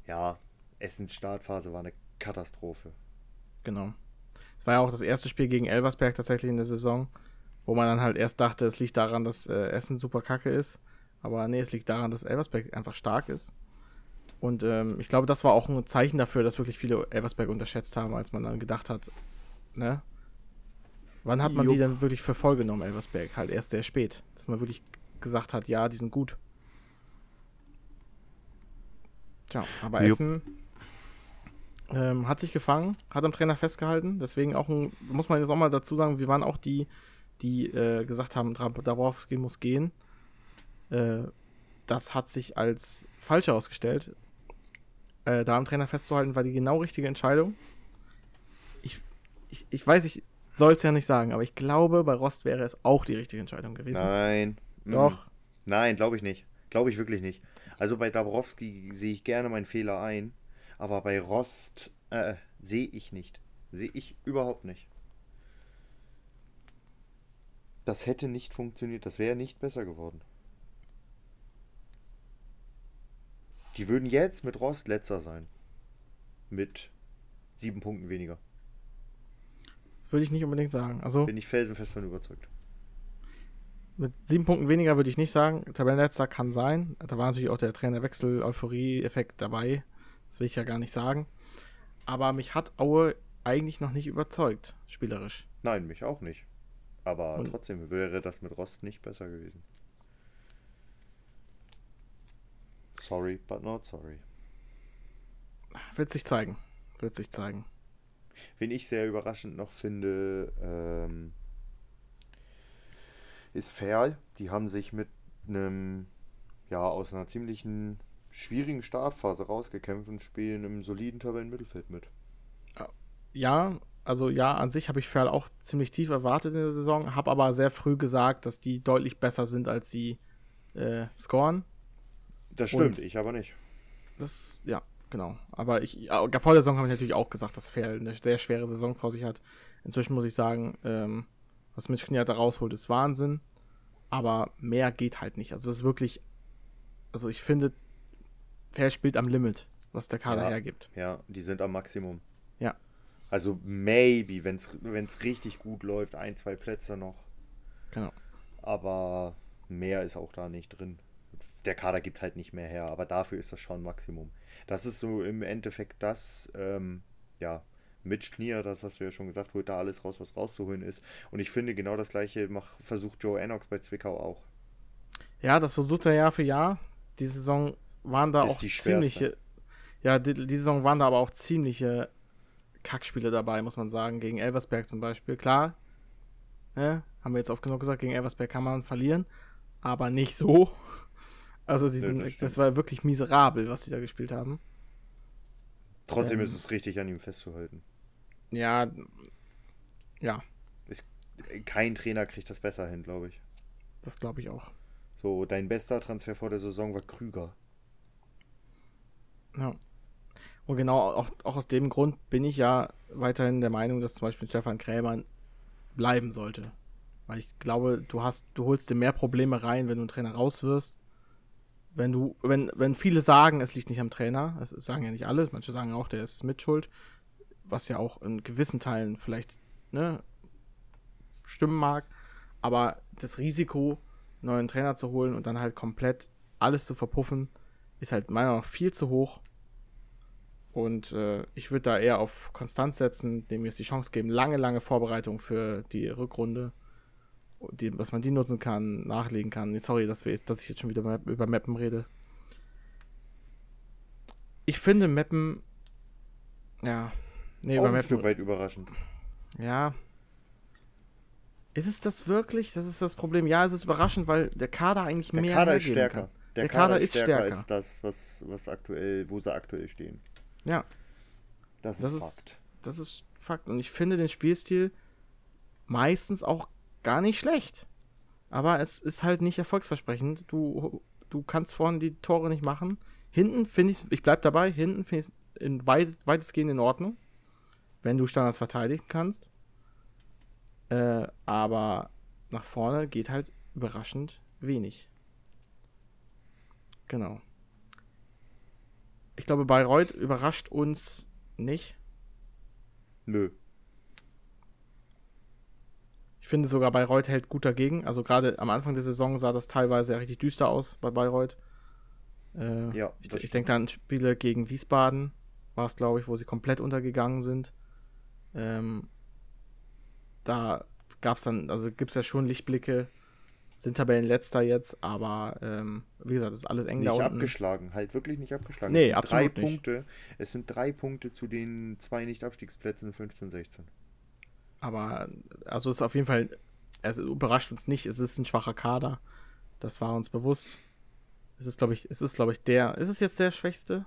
ja, Essens Startphase war eine Katastrophe. Genau. Es war ja auch das erste Spiel gegen Elversberg tatsächlich in der Saison, wo man dann halt erst dachte, es liegt daran, dass äh, Essen super kacke ist. Aber nee, es liegt daran, dass Elversberg einfach stark ist. Und ähm, ich glaube, das war auch ein Zeichen dafür, dass wirklich viele Elversberg unterschätzt haben, als man dann gedacht hat, ne? Wann hat man die Jupp. dann wirklich für voll genommen, Elversberg? Halt erst sehr spät. Dass man wirklich gesagt hat, ja, die sind gut. Tja, aber Jupp. Essen ähm, hat sich gefangen, hat am Trainer festgehalten. Deswegen auch ein, muss man jetzt auch mal dazu sagen, wir waren auch die, die äh, gesagt haben, Dabrowski muss gehen. Äh, das hat sich als falsch herausgestellt. Äh, da am Trainer festzuhalten, war die genau richtige Entscheidung. Ich, ich, ich weiß, ich soll es ja nicht sagen, aber ich glaube, bei Rost wäre es auch die richtige Entscheidung gewesen. Nein. Mhm. Doch. Nein, glaube ich nicht. Glaube ich wirklich nicht. Also bei Dabrowski sehe ich gerne meinen Fehler ein, aber bei Rost äh, sehe ich nicht. Sehe ich überhaupt nicht. Das hätte nicht funktioniert, das wäre nicht besser geworden. Die würden jetzt mit Rost letzter sein. Mit sieben Punkten weniger. Das würde ich nicht unbedingt sagen. Also Bin ich felsenfest von überzeugt. mit sieben Punkten weniger würde ich nicht sagen. Tabellenletzter kann sein. Da war natürlich auch der Trainerwechsel-Euphorie-Effekt dabei. Das will ich ja gar nicht sagen. Aber mich hat Aue eigentlich noch nicht überzeugt, spielerisch. Nein, mich auch nicht. Aber Und- trotzdem wäre das mit Rost nicht besser gewesen. Sorry, but not sorry. Wird sich zeigen. Wird sich zeigen. Wen ich sehr überraschend noch finde, ähm, ist Ferl. Die haben sich mit einem, ja, aus einer ziemlichen schwierigen Startphase rausgekämpft und spielen im soliden Tabellenmittelfeld mit. Ja, also ja, an sich habe ich Ferl auch ziemlich tief erwartet in der Saison, habe aber sehr früh gesagt, dass die deutlich besser sind, als sie äh, scoren. Das Und- stimmt, ich aber nicht. Das, ja, genau. Aber ich, ja, vor der Saison habe ich natürlich auch gesagt, dass Ferl eine sehr schwere Saison vor sich hat. Inzwischen muss ich sagen, ähm, was Mitch Kniat da rausholt, ist Wahnsinn. Aber mehr geht halt nicht. Also das ist wirklich, also ich finde, Ferl spielt am Limit, was der Kader Ja. hergibt. Ja, die sind am Maximum. Ja. Also maybe, wenn es richtig gut läuft, ein, zwei Plätze noch. Genau. Aber mehr ist auch da nicht drin. Der Kader gibt halt nicht mehr her, aber dafür ist das schon Maximum. Das ist so im Endeffekt das, ähm, ja, Mitch Knier, das hast du ja schon gesagt, holt da alles raus, was rauszuholen ist. Und ich finde, genau das gleiche mach, versucht Joe Enox bei Zwickau auch. Ja, das versucht er Jahr für Jahr. Die Saison waren da ist auch ziemliche. Ja, die, die Saison waren da aber auch ziemliche Kackspiele dabei, muss man sagen. Gegen Elversberg zum Beispiel. Klar, ne, haben wir jetzt oft genug gesagt, gegen Elversberg kann man verlieren, aber nicht so. Also, sie, ja, das, das, war wirklich miserabel, was sie da gespielt haben. Trotzdem ähm, ist es richtig, an ihm festzuhalten. Ja, ja. Ist, kein Trainer kriegt das besser hin, glaube ich. Das glaube ich auch. So, dein bester Transfer vor der Saison war Krüger. Ja. Und genau auch, auch aus dem Grund bin ich ja weiterhin der Meinung, dass zum Beispiel Stefan Krämer bleiben sollte. Weil ich glaube, du hast, du holst dir mehr Probleme rein, wenn du einen Trainer rauswirst. Wenn du, wenn, wenn viele sagen, es liegt nicht am Trainer, das sagen ja nicht alle, manche sagen auch, der ist mitschuld, was ja auch in gewissen Teilen vielleicht ne, stimmen mag. Aber das Risiko, einen neuen Trainer zu holen und dann halt komplett alles zu verpuffen, ist halt meiner Meinung nach viel zu hoch. Und äh, ich würde da eher auf Konstanz setzen, dem jetzt die Chance geben, lange, lange Vorbereitung für die Rückrunde, die, was man die nutzen kann, nachlegen kann. Sorry, dass, wir, dass ich jetzt schon wieder über Mappen rede. Ich finde Mappen, ja, nee, Auch über ein Mappen, Stück weit überraschend. Ja. Ist es das wirklich? Das ist das Problem. Ja, es ist überraschend, weil der Kader eigentlich der mehr Kader ist stärker. Der, der Kader, Kader, ist stärker, stärker, als das, was, was aktuell, wo sie aktuell stehen. Ja. Das, das ist Fakt. das ist Fakt. Und ich finde den Spielstil meistens auch gar nicht schlecht. Aber es ist halt nicht erfolgsversprechend. Du, du kannst vorne die Tore nicht machen. Hinten finde ich ich bleib dabei, hinten finde ich es in weit, weitestgehend in Ordnung. Wenn du Standards verteidigen kannst. Äh, aber nach vorne geht halt überraschend wenig. Genau. Ich glaube, Bayreuth überrascht uns nicht. Nö. Ich finde sogar, Bayreuth hält gut dagegen. Also gerade am Anfang der Saison sah das teilweise richtig düster aus bei Bayreuth. Äh, ja, ich, ich denke an Spiele gegen Wiesbaden, war es, glaube ich, wo sie komplett untergegangen sind. Ähm, da gab es dann, also gibt es ja schon Lichtblicke sind Tabellenletzter jetzt, aber ähm, wie gesagt, ist alles eng nicht da unten. abgeschlagen, halt wirklich nicht abgeschlagen. Nee, absolut drei nicht. Punkte. Es sind drei Punkte zu den zwei Nicht-Abstiegsplätzen 15, 16. Aber also ist auf jeden Fall, es überrascht uns nicht, es ist ein schwacher Kader. Das war uns bewusst. Es ist, glaube ich, es ist, glaube ich, der. Ist es jetzt der Schwächste?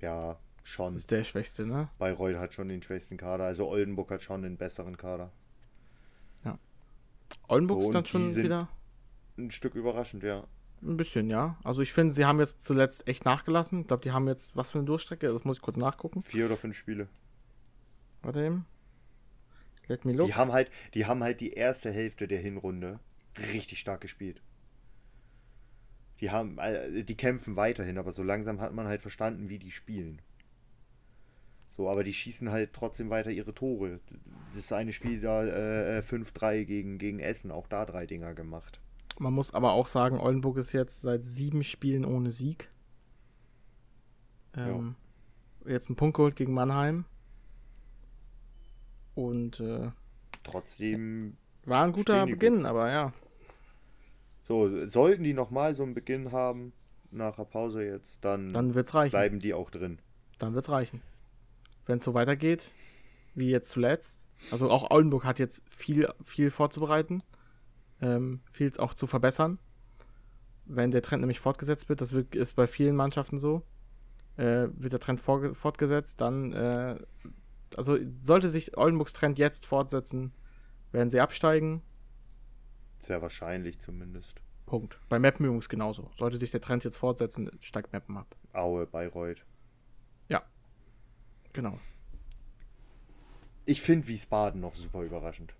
Ja, schon. Es ist der Schwächste, ne? Bayreuth hat schon den schwächsten Kader, also Oldenburg hat schon den besseren Kader. Oldenburg ist dann schon wieder. Ein Stück überraschend, ja. Ein bisschen, ja. Also ich finde, sie haben jetzt zuletzt echt nachgelassen. Ich glaube, die haben jetzt was für eine Durchstrecke. Das muss ich kurz nachgucken. Vier oder fünf Spiele. Warte eben. Let me look. Die haben halt, die haben halt die erste Hälfte der Hinrunde richtig stark gespielt. Die haben, äh, die kämpfen weiterhin, aber so langsam hat man halt verstanden, wie die spielen. So, aber die schießen halt trotzdem weiter ihre Tore. Das eine Spiel da äh, 5-3 äh, gegen, gegen Essen, auch da drei Dinger gemacht. Man muss aber auch sagen, Oldenburg ist jetzt seit sieben Spielen ohne Sieg. Ähm, ja. Jetzt einen Punkt geholt gegen Mannheim. Und äh, trotzdem. War ein guter Beginn, gut. aber ja. So, sollten die nochmal so einen Beginn haben, nach der Pause jetzt, dann, dann wird's reichen. bleiben die auch drin. Dann wird's reichen wenn es so weitergeht, wie jetzt zuletzt. Also auch Oldenburg hat jetzt viel, viel vorzubereiten, ähm, viel auch zu verbessern. Wenn der Trend nämlich fortgesetzt wird, das wird, ist bei vielen Mannschaften so, äh, wird der Trend fortgesetzt, dann, äh, also sollte sich Oldenburgs Trend jetzt fortsetzen, werden sie absteigen. Sehr wahrscheinlich zumindest. Punkt. Bei Mappen übrigens genauso. Sollte sich der Trend jetzt fortsetzen, steigt Mappen ab. Aue, Bayreuth. Genau. Ich finde Wiesbaden noch super überraschend.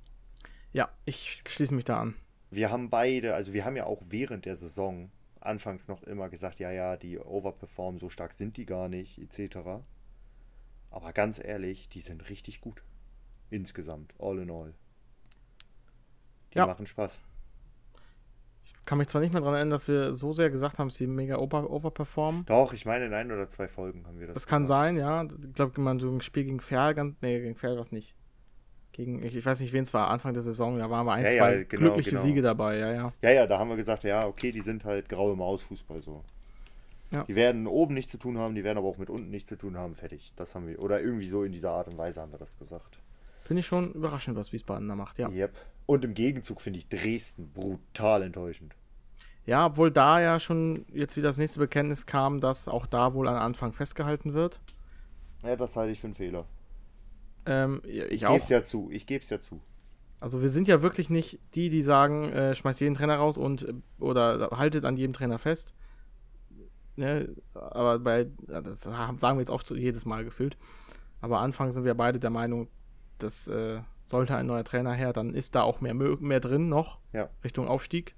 Ja, ich schließe mich da an. Wir haben beide, also wir haben ja auch während der Saison anfangs noch immer gesagt, ja, ja, die overperformen, so stark sind die gar nicht, etc. Aber ganz ehrlich, die sind richtig gut. Insgesamt, all in all. Die Ja. machen Spaß. Kann mich zwar nicht mehr daran erinnern, dass wir so sehr gesagt haben, dass sie mega over, overperformen. Doch, ich meine, in ein oder zwei Folgen haben wir das. Das kann gesagt. sein, ja. Ich glaube, man so ein Spiel gegen Ferl, ganz, nee, gegen Ferl war es nicht. Gegen, ich, ich weiß nicht, wen es war, Anfang der Saison, da waren wir ein, Ja, ja, zwei genau, glückliche genau. Siege dabei, ja, ja. Ja, ja, da haben wir gesagt, ja, okay, die sind halt graue Maus Fußball so. Ja. Die werden oben nichts zu tun haben, die werden aber auch mit unten nichts zu tun haben, fertig. Das haben wir. Oder irgendwie so in dieser Art und Weise haben wir das gesagt. Finde ich schon überraschend, was Wiesbaden da macht, ja. Yep. Und im Gegenzug finde ich Dresden brutal enttäuschend. Ja, obwohl da ja schon jetzt wieder das nächste Bekenntnis kam, dass auch da wohl an Anfang festgehalten wird. Ja, das halte ich für einen Fehler. Ähm, ich Ich gebe es ja zu, ich gebe es ja zu. Also wir sind ja wirklich nicht die, die sagen, äh, schmeißt jeden Trainer raus und äh, oder haltet an jedem Trainer fest. Ne? Aber bei, das sagen wir jetzt auch jedes Mal gefühlt. Aber Anfang sind wir beide der Meinung, dass äh, sollte ein neuer Trainer her, dann ist da auch mehr, mehr drin noch Ja. Richtung Aufstieg.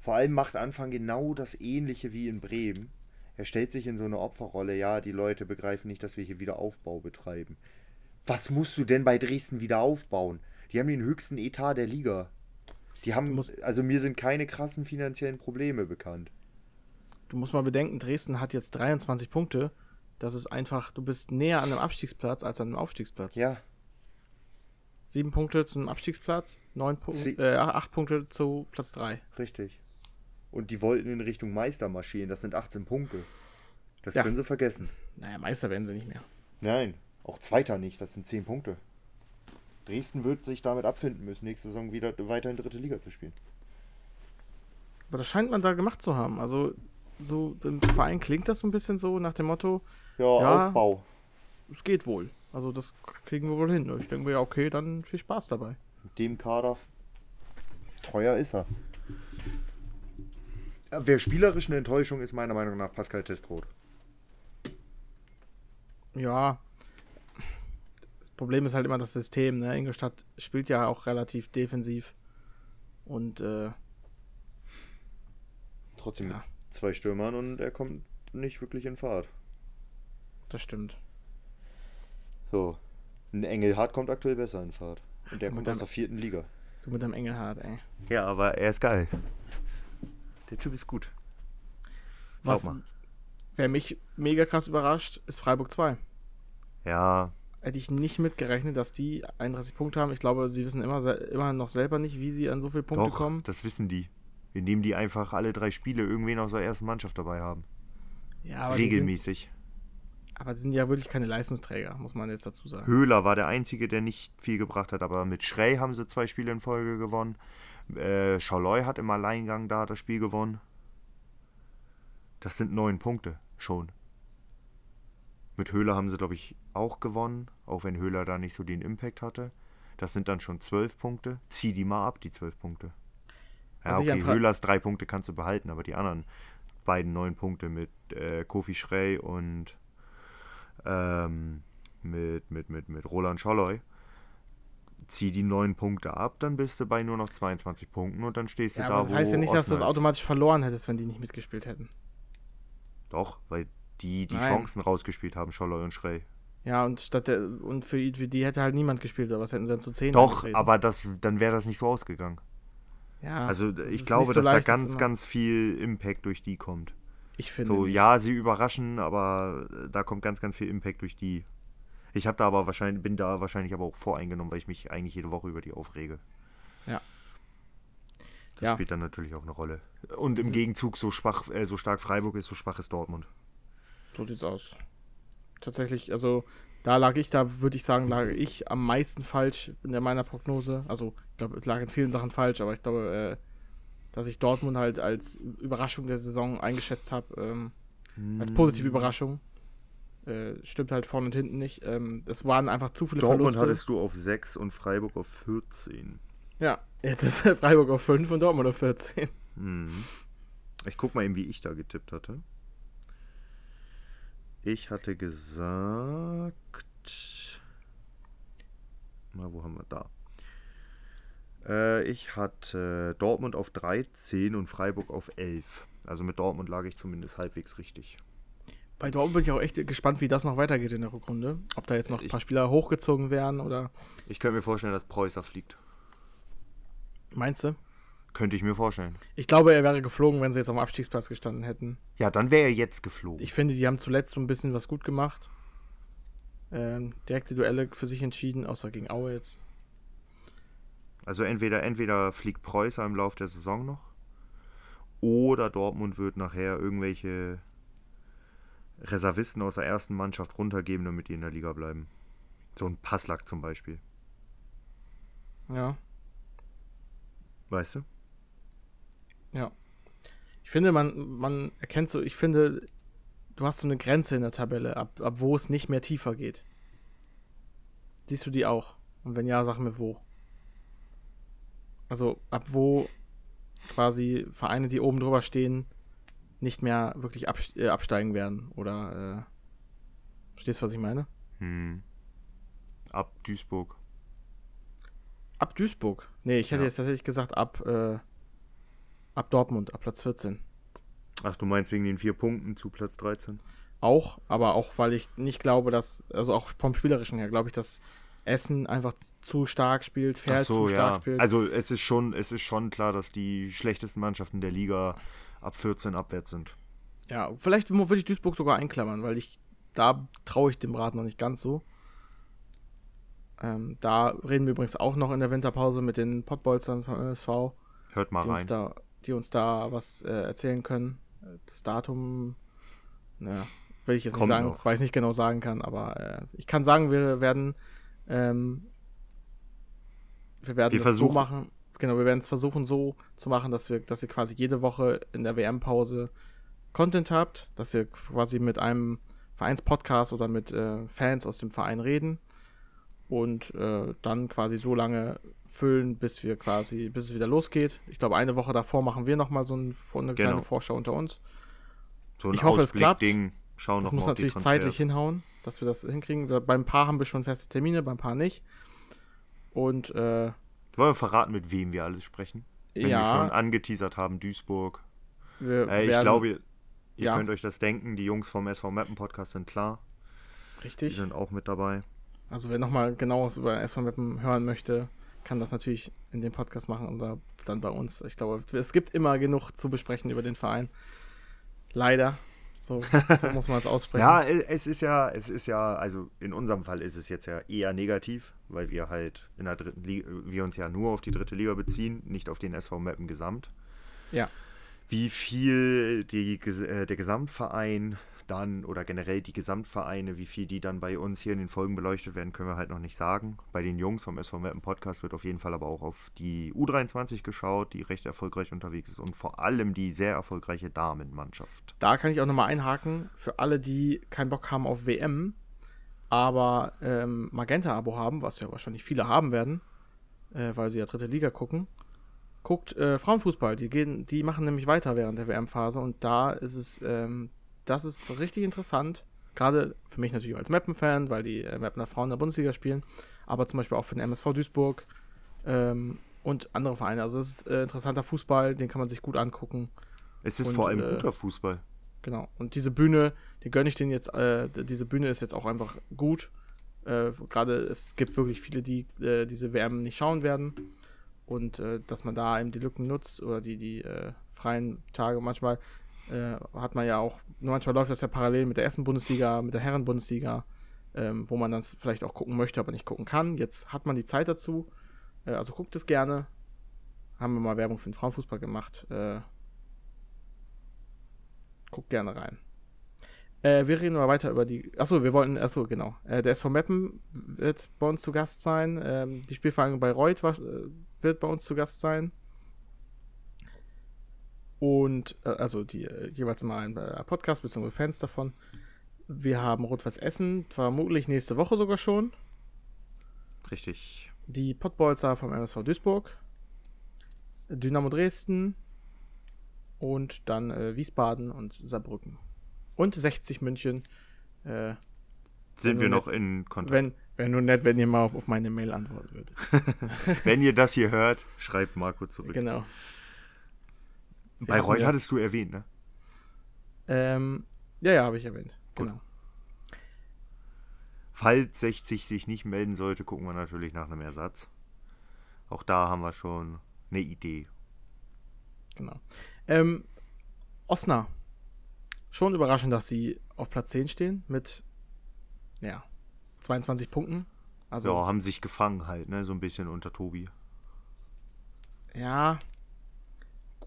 Vor allem macht Anfang genau das ähnliche wie in Bremen. Er stellt sich in so eine Opferrolle, ja, die Leute begreifen nicht, dass wir hier wieder Aufbau betreiben. Was musst du denn bei Dresden wieder aufbauen? Die haben den höchsten Etat der Liga. Die haben, also mir sind keine krassen finanziellen Probleme bekannt. Du musst mal bedenken, Dresden hat jetzt 23 Punkte. Das ist einfach, du bist näher an einem Abstiegsplatz als an einem Aufstiegsplatz. Ja, Sieben Punkte zum Abstiegsplatz, neun Sie- Punkte, äh, acht Punkte zu Platz 3. richtig. Und die wollten in Richtung Meister marschieren, das sind 18 Punkte. Das Ja. können sie vergessen. Naja, Meister werden sie nicht mehr. Nein, auch Zweiter nicht, das sind 10 Punkte. Dresden wird sich damit abfinden müssen, nächste Saison wieder weiter in dritte Liga zu spielen. Aber das scheint man da gemacht zu haben. Also, so im Verein klingt das so ein bisschen so nach dem Motto, Ja, Ja. Aufbau. es geht wohl. Also, das kriegen wir wohl hin. Ich denke mir, ja, okay, dann viel Spaß dabei. Mit dem Kader. Teuer ist er. Wer spielerisch eine Enttäuschung ist, meiner Meinung nach Pascal Testroth. Ja. Das Problem ist halt immer das System. Ne? Ingolstadt spielt ja auch relativ defensiv. Und äh, Trotzdem Ja. mit zwei Stürmern und er kommt nicht wirklich in Fahrt. das stimmt. So. Ein Engelhardt kommt aktuell besser in Fahrt. Und der Mit kommt aus deinem- der vierten Liga. Du mit deinem Engelhardt, ey. Ja, aber er ist geil. Der Typ ist gut. Was, mal. wer mich mega krass überrascht, ist Freiburg 2. Ja, Hätte ich nicht mitgerechnet, dass die 31 Punkte haben. Ich glaube, sie wissen immer, immer noch selber nicht, wie sie an so viele Punkte doch, kommen. das wissen die. Indem die einfach alle drei Spiele irgendwen aus der ersten Mannschaft dabei haben. Ja, aber die, sind, Regelmäßig. Aber die sind ja wirklich keine Leistungsträger, muss man jetzt dazu sagen. Höhler war der Einzige, der nicht viel gebracht hat, aber mit Schrey haben sie zwei Spiele in Folge gewonnen. Äh, Schauloy hat im Alleingang da das Spiel gewonnen. Das sind neun Punkte schon. Mit Höhler haben sie, glaube ich, auch gewonnen, auch wenn Höhler da nicht so den Impact hatte. Das sind dann schon zwölf Punkte. Zieh die mal ab, die zwölf Punkte. Ja, an okay, Höhlers drei Punkte kannst du behalten, aber die anderen beiden neun Punkte mit äh, Kofi Schrey und ähm, mit, mit, mit, mit Roland Scholloy. Zieh die neun Punkte ab, dann bist du bei nur noch 22 Punkten und dann stehst du Ja, da, aber das wo heißt ja nicht, dass du das automatisch verloren hättest, wenn die nicht mitgespielt hätten. Doch, weil die die Nein. Chancen rausgespielt haben, Scholloy und Schrey. Ja, und statt der, und für, die- für die hätte halt niemand gespielt, oder was hätten sie dann zu 10 Doch, aber das, dann wäre das nicht so ausgegangen. ja, Also das ich glaube, so dass da leicht, das ganz, ganz viel Impact durch die kommt. Ich finde. So, ja, sie überraschen, aber äh, da kommt ganz, ganz viel Impact durch die. Ich habe da aber wahrscheinlich, bin da wahrscheinlich aber auch voreingenommen, weil ich mich eigentlich jede Woche über die aufrege. Ja. Das Ja. spielt dann natürlich auch eine Rolle. Und im Gegenzug so schwach, äh, so stark Freiburg ist, so schwach ist Dortmund. So sieht's aus. Tatsächlich, also da lag ich, da würde ich sagen, lag ich am meisten falsch in meiner Prognose. Also, ich glaube, es lag in vielen Sachen falsch, aber ich glaube, äh, dass ich Dortmund halt als Überraschung der Saison eingeschätzt habe, ähm, als positive Überraschung. Äh, stimmt halt vorne und hinten nicht. Ähm, es waren einfach zu viele Dortmund Verluste. hattest du auf 6 und Freiburg auf 14. Ja, jetzt ist Freiburg auf 5 und Dortmund auf 14. Mhm. Ich guck mal eben, wie ich da getippt hatte. Ich hatte gesagt. Na, wo haben wir da? Äh, ich hatte Dortmund auf 13 und Freiburg auf 11. Also mit Dortmund lag ich zumindest halbwegs richtig. Bei Dortmund bin ich auch echt gespannt, wie das noch weitergeht in der Rückrunde. Ob da jetzt noch ein paar Spieler hochgezogen werden oder. Ich könnte mir vorstellen, dass Preußer fliegt. Meinst du? Könnte ich mir vorstellen. Ich glaube, er wäre geflogen, wenn sie jetzt auf dem Abstiegsplatz gestanden hätten. Ja, dann wäre er jetzt geflogen. Ich finde, die haben zuletzt so ein bisschen was gut gemacht. Ähm, direkte Duelle für sich entschieden, außer gegen Aue jetzt. Also entweder, entweder fliegt Preußer im Laufe der Saison noch oder Dortmund wird nachher irgendwelche Reservisten aus der ersten Mannschaft runtergeben, damit die in der Liga bleiben. So ein Passlack zum Beispiel. Ja. Weißt du? Ja. Ich finde, man, man erkennt so, ich finde, du hast so eine Grenze in der Tabelle, ab, ab wo es nicht mehr tiefer geht. Siehst du die auch? Und wenn ja, sag mir wo. Also ab wo quasi Vereine, die oben drüber stehen, nicht mehr wirklich äh, absteigen werden. Oder äh, verstehst du, was ich meine? Hm. Ab Duisburg. Ab Duisburg? Nee, ich hätte ja. jetzt tatsächlich gesagt, ab, äh, ab Dortmund, ab Platz 14. Ach, du meinst wegen den vier Punkten zu Platz 13? Auch, aber auch, weil ich nicht glaube, dass, also auch vom Spielerischen her, glaube ich, dass Essen einfach zu stark spielt, Fair so, zu stark ja. spielt. Also es ist schon, es ist schon klar, dass die schlechtesten Mannschaften der Liga ab 14 abwärts sind. Ja, vielleicht würde ich Duisburg sogar einklammern, weil ich da traue ich dem Rat noch nicht ganz so. Ähm, da reden wir übrigens auch noch in der Winterpause mit den Pottbolzern von MSV. Hört mal die rein. Uns da, die uns da was äh, erzählen können. Das Datum, naja, will ich jetzt Kommt nicht sagen, noch. weil ich nicht genau sagen kann, aber äh, ich kann sagen, wir werden ähm, wir werden wir es so machen. Genau, wir werden es versuchen so zu machen, dass wir, dass ihr quasi jede Woche in der WM-Pause Content habt, dass ihr quasi mit einem Vereinspodcast oder mit äh, Fans aus dem Verein reden und äh, dann quasi so lange füllen, bis wir quasi, bis es wieder losgeht. Ich glaube, eine Woche davor machen wir nochmal so ein, eine genau. kleine Vorschau unter uns. So ich hoffe, es klappt. Ding. Schauen das muss natürlich zeitlich hinhauen, dass wir das hinkriegen. Beim Paar haben wir schon feste Termine, beim Paar nicht. Und äh, wollen wir verraten, mit wem wir alles sprechen? Wenn ja. wir schon angeteasert haben, Duisburg. Äh, ich werden, glaube, ihr, ihr ja. könnt euch das denken, die Jungs vom SV Mappen Podcast sind klar. Richtig. Die sind auch mit dabei. Also wer nochmal genaues über SV Mappen hören möchte, kann das natürlich in dem Podcast machen oder dann bei uns. Ich glaube, es gibt immer genug zu besprechen über den Verein. Leider. So, so muss man es aussprechen. ja, es ist ja, es ist ja, also in unserem Fall ist es jetzt ja eher negativ, weil wir halt in der dritten Liga, wir uns ja nur auf die dritte Liga beziehen, nicht auf den SV Mappen gesamt. Ja. Wie viel die, äh, der Gesamtverein dann oder generell die Gesamtvereine, wie viel die dann bei uns hier in den Folgen beleuchtet werden, können wir halt noch nicht sagen. Bei den Jungs vom SV Mappen Podcast wird auf jeden Fall aber auch auf die U23 geschaut, die recht erfolgreich unterwegs ist und vor allem die sehr erfolgreiche Damenmannschaft. Da kann ich auch nochmal einhaken, für alle, die keinen Bock haben auf WM, aber ähm, Magenta-Abo haben, was ja wahrscheinlich viele haben werden, äh, weil sie ja dritte Liga gucken. Guckt äh, Frauenfußball, die gehen, die machen nämlich weiter während der WM-Phase und da ist es ähm, das ist richtig interessant. Gerade für mich natürlich als Mappen-Fan, weil die äh, Mappener Frauen in der Bundesliga spielen, aber zum Beispiel auch für den MSV Duisburg ähm, und andere Vereine. Also es ist äh, interessanter Fußball, den kann man sich gut angucken. Es ist und, vor allem äh, guter Fußball. Genau. Und diese Bühne, die gönne ich denen jetzt, äh, diese Bühne ist jetzt auch einfach gut. Äh, gerade es gibt wirklich viele, die äh, diese WM nicht schauen werden. Und dass man da eben die Lücken nutzt oder die, die freien Tage manchmal äh, hat man ja auch, manchmal läuft das ja parallel mit der ersten Bundesliga, mit der Herren-Bundesliga, ähm, wo man dann vielleicht auch gucken möchte, aber nicht gucken kann. Jetzt hat man die Zeit dazu, äh, also guckt es gerne. Haben wir mal Werbung für den Frauenfußball gemacht. Äh, guckt gerne rein. Äh, wir reden mal weiter über die. Achso, wir wollten. Achso, genau. Äh, der SV Meppen wird bei uns zu Gast sein. Ähm, die Spielvereinigung bei Reut war, äh, wird bei uns zu Gast sein. Und äh, also die äh, jeweils mal ein äh, Podcast bzw. Fans davon. Wir haben Rot-Weiß Essen, vermutlich nächste Woche sogar schon. Richtig. Die Pottbolzer vom MSV Duisburg. Dynamo Dresden. Und dann äh, Wiesbaden und Saarbrücken. Und 60 München. Sind wir noch in Kontakt? Wenn, Wäre nur nett, wenn ihr mal auf, auf meine Mail antworten würdet. wenn ihr das hier hört, schreibt Marco zurück. Genau. Bayreuth hattest du erwähnt, ne? Ähm, ja, ja, habe ich erwähnt. Genau. Falls 60 sich nicht melden sollte, gucken wir natürlich nach einem Ersatz. Auch da haben wir schon eine Idee. Genau. Ähm, Osna. Schon überraschend, dass sie auf Platz 10 stehen mit ja, 22 Punkten. Also, ja, haben sich gefangen halt, ne? So ein bisschen unter Tobi. ja,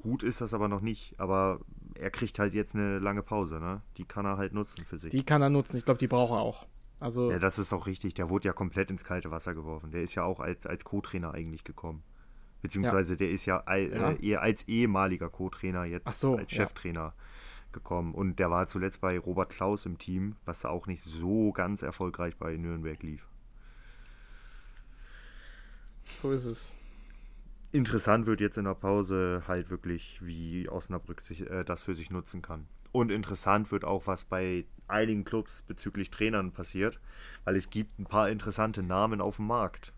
Gut ist das aber noch nicht, aber er kriegt halt jetzt eine lange Pause, ne? Die kann er halt nutzen für sich. die kann er nutzen. Ich glaube, die braucht er auch. Also, ja, das ist auch richtig. Der wurde ja komplett ins kalte Wasser geworfen. Der ist ja auch als, als Co-Trainer eigentlich gekommen. Beziehungsweise der ist ja, al- Ja. Äh, eher als ehemaliger Co-Trainer jetzt so, als ja. Cheftrainer gekommen. Und der war zuletzt bei Robert Klaus im Team, was auch nicht so ganz erfolgreich bei Nürnberg lief. so ist es. Interessant wird jetzt in der Pause halt wirklich, wie Osnabrück sich, äh, das für sich nutzen kann. Und interessant wird auch, was bei einigen Clubs bezüglich Trainern passiert, weil es gibt ein paar interessante Namen auf dem Markt.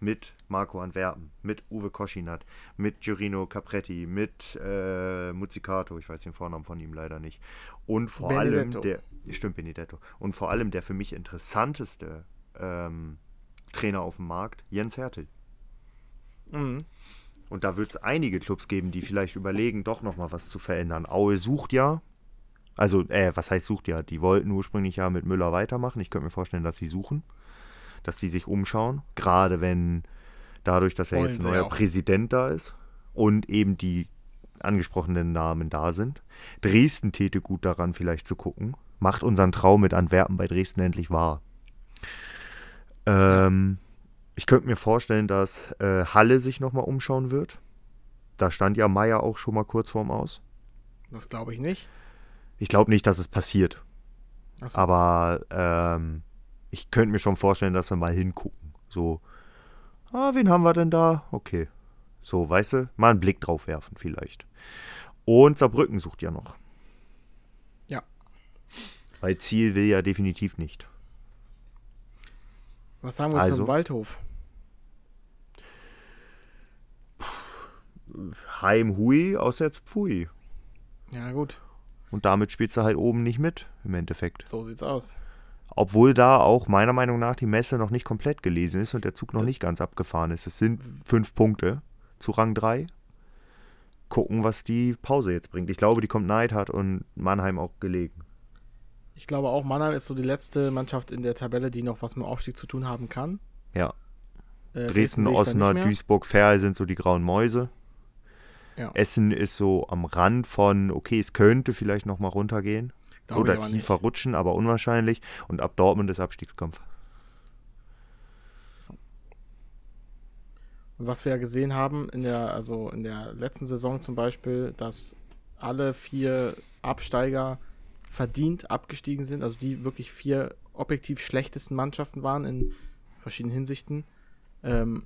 Mit Marco Antwerpen, mit Uwe Koschinat, mit Giorino Capretti, mit äh, Muzzicato, ich weiß den Vornamen von ihm leider nicht. Und vor Benedetto. allem der, stimmt Benedetto, und vor allem der für mich interessanteste ähm, Trainer auf dem Markt, Jens Hertel. Mhm. Und da wird es einige Clubs geben, die vielleicht überlegen, doch nochmal was zu verändern. Aue sucht ja. Also, äh, was heißt sucht ja? Die wollten ursprünglich ja mit Müller weitermachen. Ich könnte mir vorstellen, dass sie suchen. Dass die sich umschauen. Gerade wenn dadurch, dass ja Wollen jetzt ein neuer. Präsident da ist und eben die angesprochenen Namen da sind. Dresden täte gut daran, vielleicht zu gucken. Macht unseren Traum mit Antwerpen bei Dresden endlich wahr. Ähm, ich könnte mir vorstellen, dass äh, Halle sich nochmal umschauen wird. Da stand ja Meier auch schon mal kurz vorm Aus. Das glaube ich nicht. Ich glaube nicht, dass es passiert. Achso. Aber ähm, ich könnte mir schon vorstellen, dass wir mal hingucken. So, ah, wen haben wir denn da? Okay. So, weißt du, mal einen Blick drauf werfen vielleicht. Und Saarbrücken sucht ja noch. Ja. Weil Ziel will ja definitiv nicht. Was sagen wir also- zum Waldhof? Heim Hui, auswärts Pfui. Ja, gut. Und damit spielst du halt oben nicht mit, im Endeffekt. So sieht's aus. Obwohl da auch meiner Meinung nach die Messe noch nicht komplett gelesen ist und der Zug noch nicht ganz abgefahren ist. Es sind fünf Punkte zu Rang 3. Gucken, was die Pause jetzt bringt. Ich glaube, die kommt Neidhardt und Mannheim auch gelegen. Ich glaube auch, Mannheim ist so die letzte Mannschaft in der Tabelle, die noch was mit dem Aufstieg zu tun haben kann. Ja. Äh, Dresden, da Osnabrück. Duisburg, Ferl sind so die grauen Mäuse. Ja. Essen ist so am Rand von, okay, es könnte vielleicht noch mal runtergehen. Glaube oder tiefer rutschen, aber unwahrscheinlich. Und ab Dortmund ist Abstiegskampf. Und was wir ja gesehen haben in der, also in der letzten Saison zum Beispiel, dass alle vier Absteiger verdient abgestiegen sind, also die wirklich vier objektiv schlechtesten Mannschaften waren in verschiedenen Hinsichten. Ähm,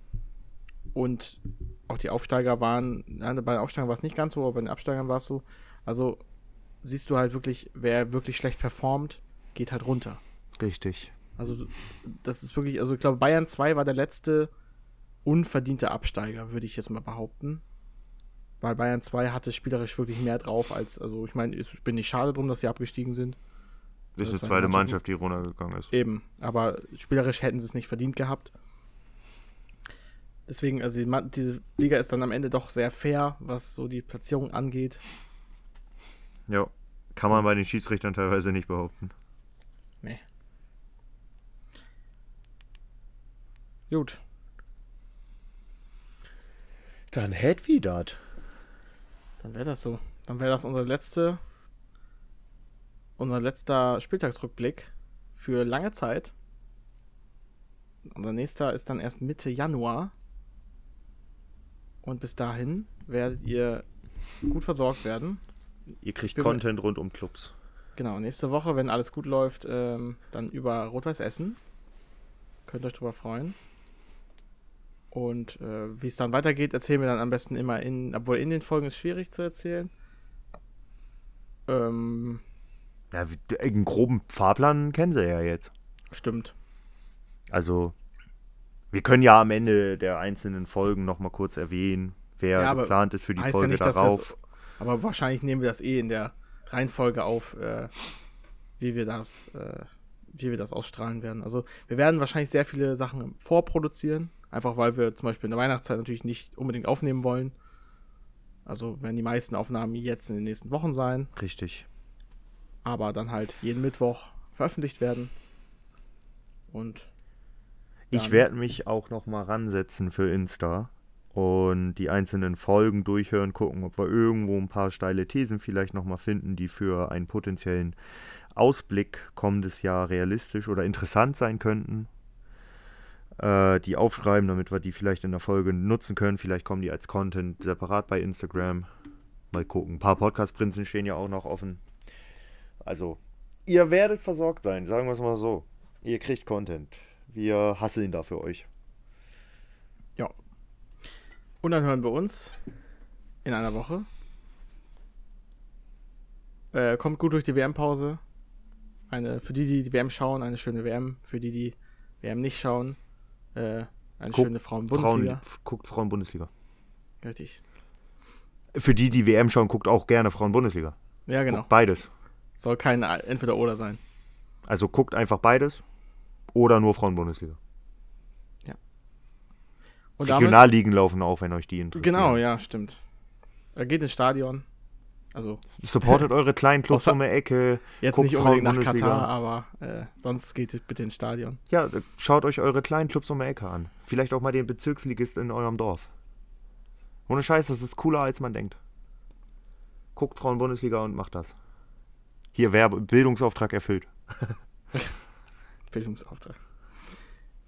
und auch die Aufsteiger waren, bei den Aufsteigern war es nicht ganz so, aber bei den Absteigern war es so. Also siehst du halt wirklich, wer wirklich schlecht performt, geht halt runter. Richtig. Also, das ist wirklich, also ich glaube, Bayern 2 war der letzte unverdiente Absteiger, würde ich jetzt mal behaupten. Weil Bayern 2 hatte spielerisch wirklich mehr drauf als, also ich meine, ich bin nicht schade drum, dass sie abgestiegen sind. Das ist die zwei zweite. Mannschaft, die runtergegangen ist. Eben, aber spielerisch hätten sie es nicht verdient gehabt. Deswegen, also die, diese Liga ist dann am Ende doch sehr fair, was so die Platzierung angeht. Ja. Kann man bei den Schiedsrichtern teilweise nicht behaupten. Nee. Gut. Dann hätt wie dat. Dann wäre das so. Dann wäre das unsere letzte, unser letzter Spieltagsrückblick für lange Zeit. Unser nächster ist dann erst Mitte Januar. Und bis dahin werdet ihr gut versorgt werden. Ihr kriegt Content rund um Clubs. Genau, nächste Woche, wenn alles gut läuft, ähm, dann über Rot-Weiß Essen. Könnt euch drüber freuen. Und äh, wie es dann weitergeht, erzählen wir dann am besten immer in, obwohl in den Folgen ist schwierig zu erzählen. Ähm, Ja, einen groben Fahrplan kennen sie ja jetzt. stimmt. Also, wir können ja am Ende der einzelnen Folgen nochmal kurz erwähnen, wer Ja, geplant ist für die Folge dass wir's- darauf. Aber wahrscheinlich nehmen wir das eh in der Reihenfolge auf, äh, wie wir das, äh, wie wir das ausstrahlen werden. Also wir werden wahrscheinlich sehr viele Sachen vorproduzieren, einfach weil wir zum Beispiel in der Weihnachtszeit natürlich nicht unbedingt aufnehmen wollen. Also werden die meisten Aufnahmen jetzt in den nächsten Wochen sein. Richtig. Aber dann halt jeden Mittwoch veröffentlicht werden. Und ich werde mich auch noch mal ransetzen für Insta und die einzelnen Folgen durchhören, gucken, ob wir irgendwo ein paar steile Thesen vielleicht noch mal finden, die für einen potenziellen Ausblick kommendes Jahr realistisch oder interessant sein könnten. Äh, die aufschreiben, damit wir die vielleicht in der Folge nutzen können. Vielleicht kommen die als Content separat bei Instagram. Mal gucken. Ein paar Podcast-Prinzen stehen ja auch noch offen. Also, ihr werdet versorgt sein, sagen wir es mal so. Ihr kriegt Content. Wir hasseln da für euch. Ja. Und dann hören wir uns in einer Woche. Äh, kommt gut durch die WM-Pause. Eine, für die, die die WM schauen, eine schöne WM. Für die, die WM nicht schauen, äh, eine Guck, schöne Frauen-Bundesliga. Frauen, guckt Frauen-Bundesliga. Richtig. Für die, die WM schauen, guckt auch gerne Frauen-Bundesliga. Ja, genau. Guckt beides. Soll kein Entweder-Oder sein. Also guckt einfach beides oder nur Frauen-Bundesliga. Und damit, Regionalligen laufen auch, wenn euch die interessieren. genau, ja, stimmt. Er geht ins Stadion. Also Supportet eure kleinen Clubs um die Ecke. jetzt Guckt nicht unbedingt nach Frauen-Bundesliga. Katar, aber äh, sonst geht bitte ins Stadion. Ja, schaut euch eure kleinen Clubs um die Ecke an. Vielleicht auch mal den Bezirksligist in eurem Dorf. Ohne Scheiß, das ist cooler, als man denkt. Guckt Frauen-Bundesliga und macht das. Hier, Werbe Bildungsauftrag erfüllt. Bildungsauftrag.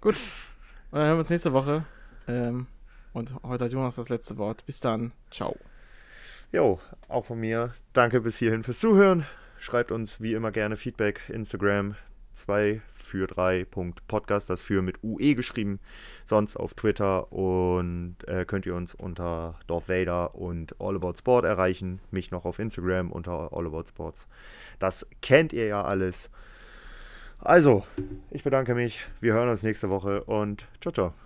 Gut. Und dann hören wir uns nächste Woche. Ähm, und heute hat Jonas das letzte Wort. Bis dann. Ciao. Jo, auch von mir. Danke bis hierhin fürs Zuhören. Schreibt uns wie immer gerne Feedback. Instagram 2 für 3.podcast, das für mit UE geschrieben. Sonst auf Twitter und äh, könnt ihr uns unter Dorf Vader und All About Sport erreichen. Mich noch auf Instagram unter All About Sports. Das kennt ihr ja alles. Also, ich bedanke mich. Wir hören uns nächste Woche und ciao, ciao.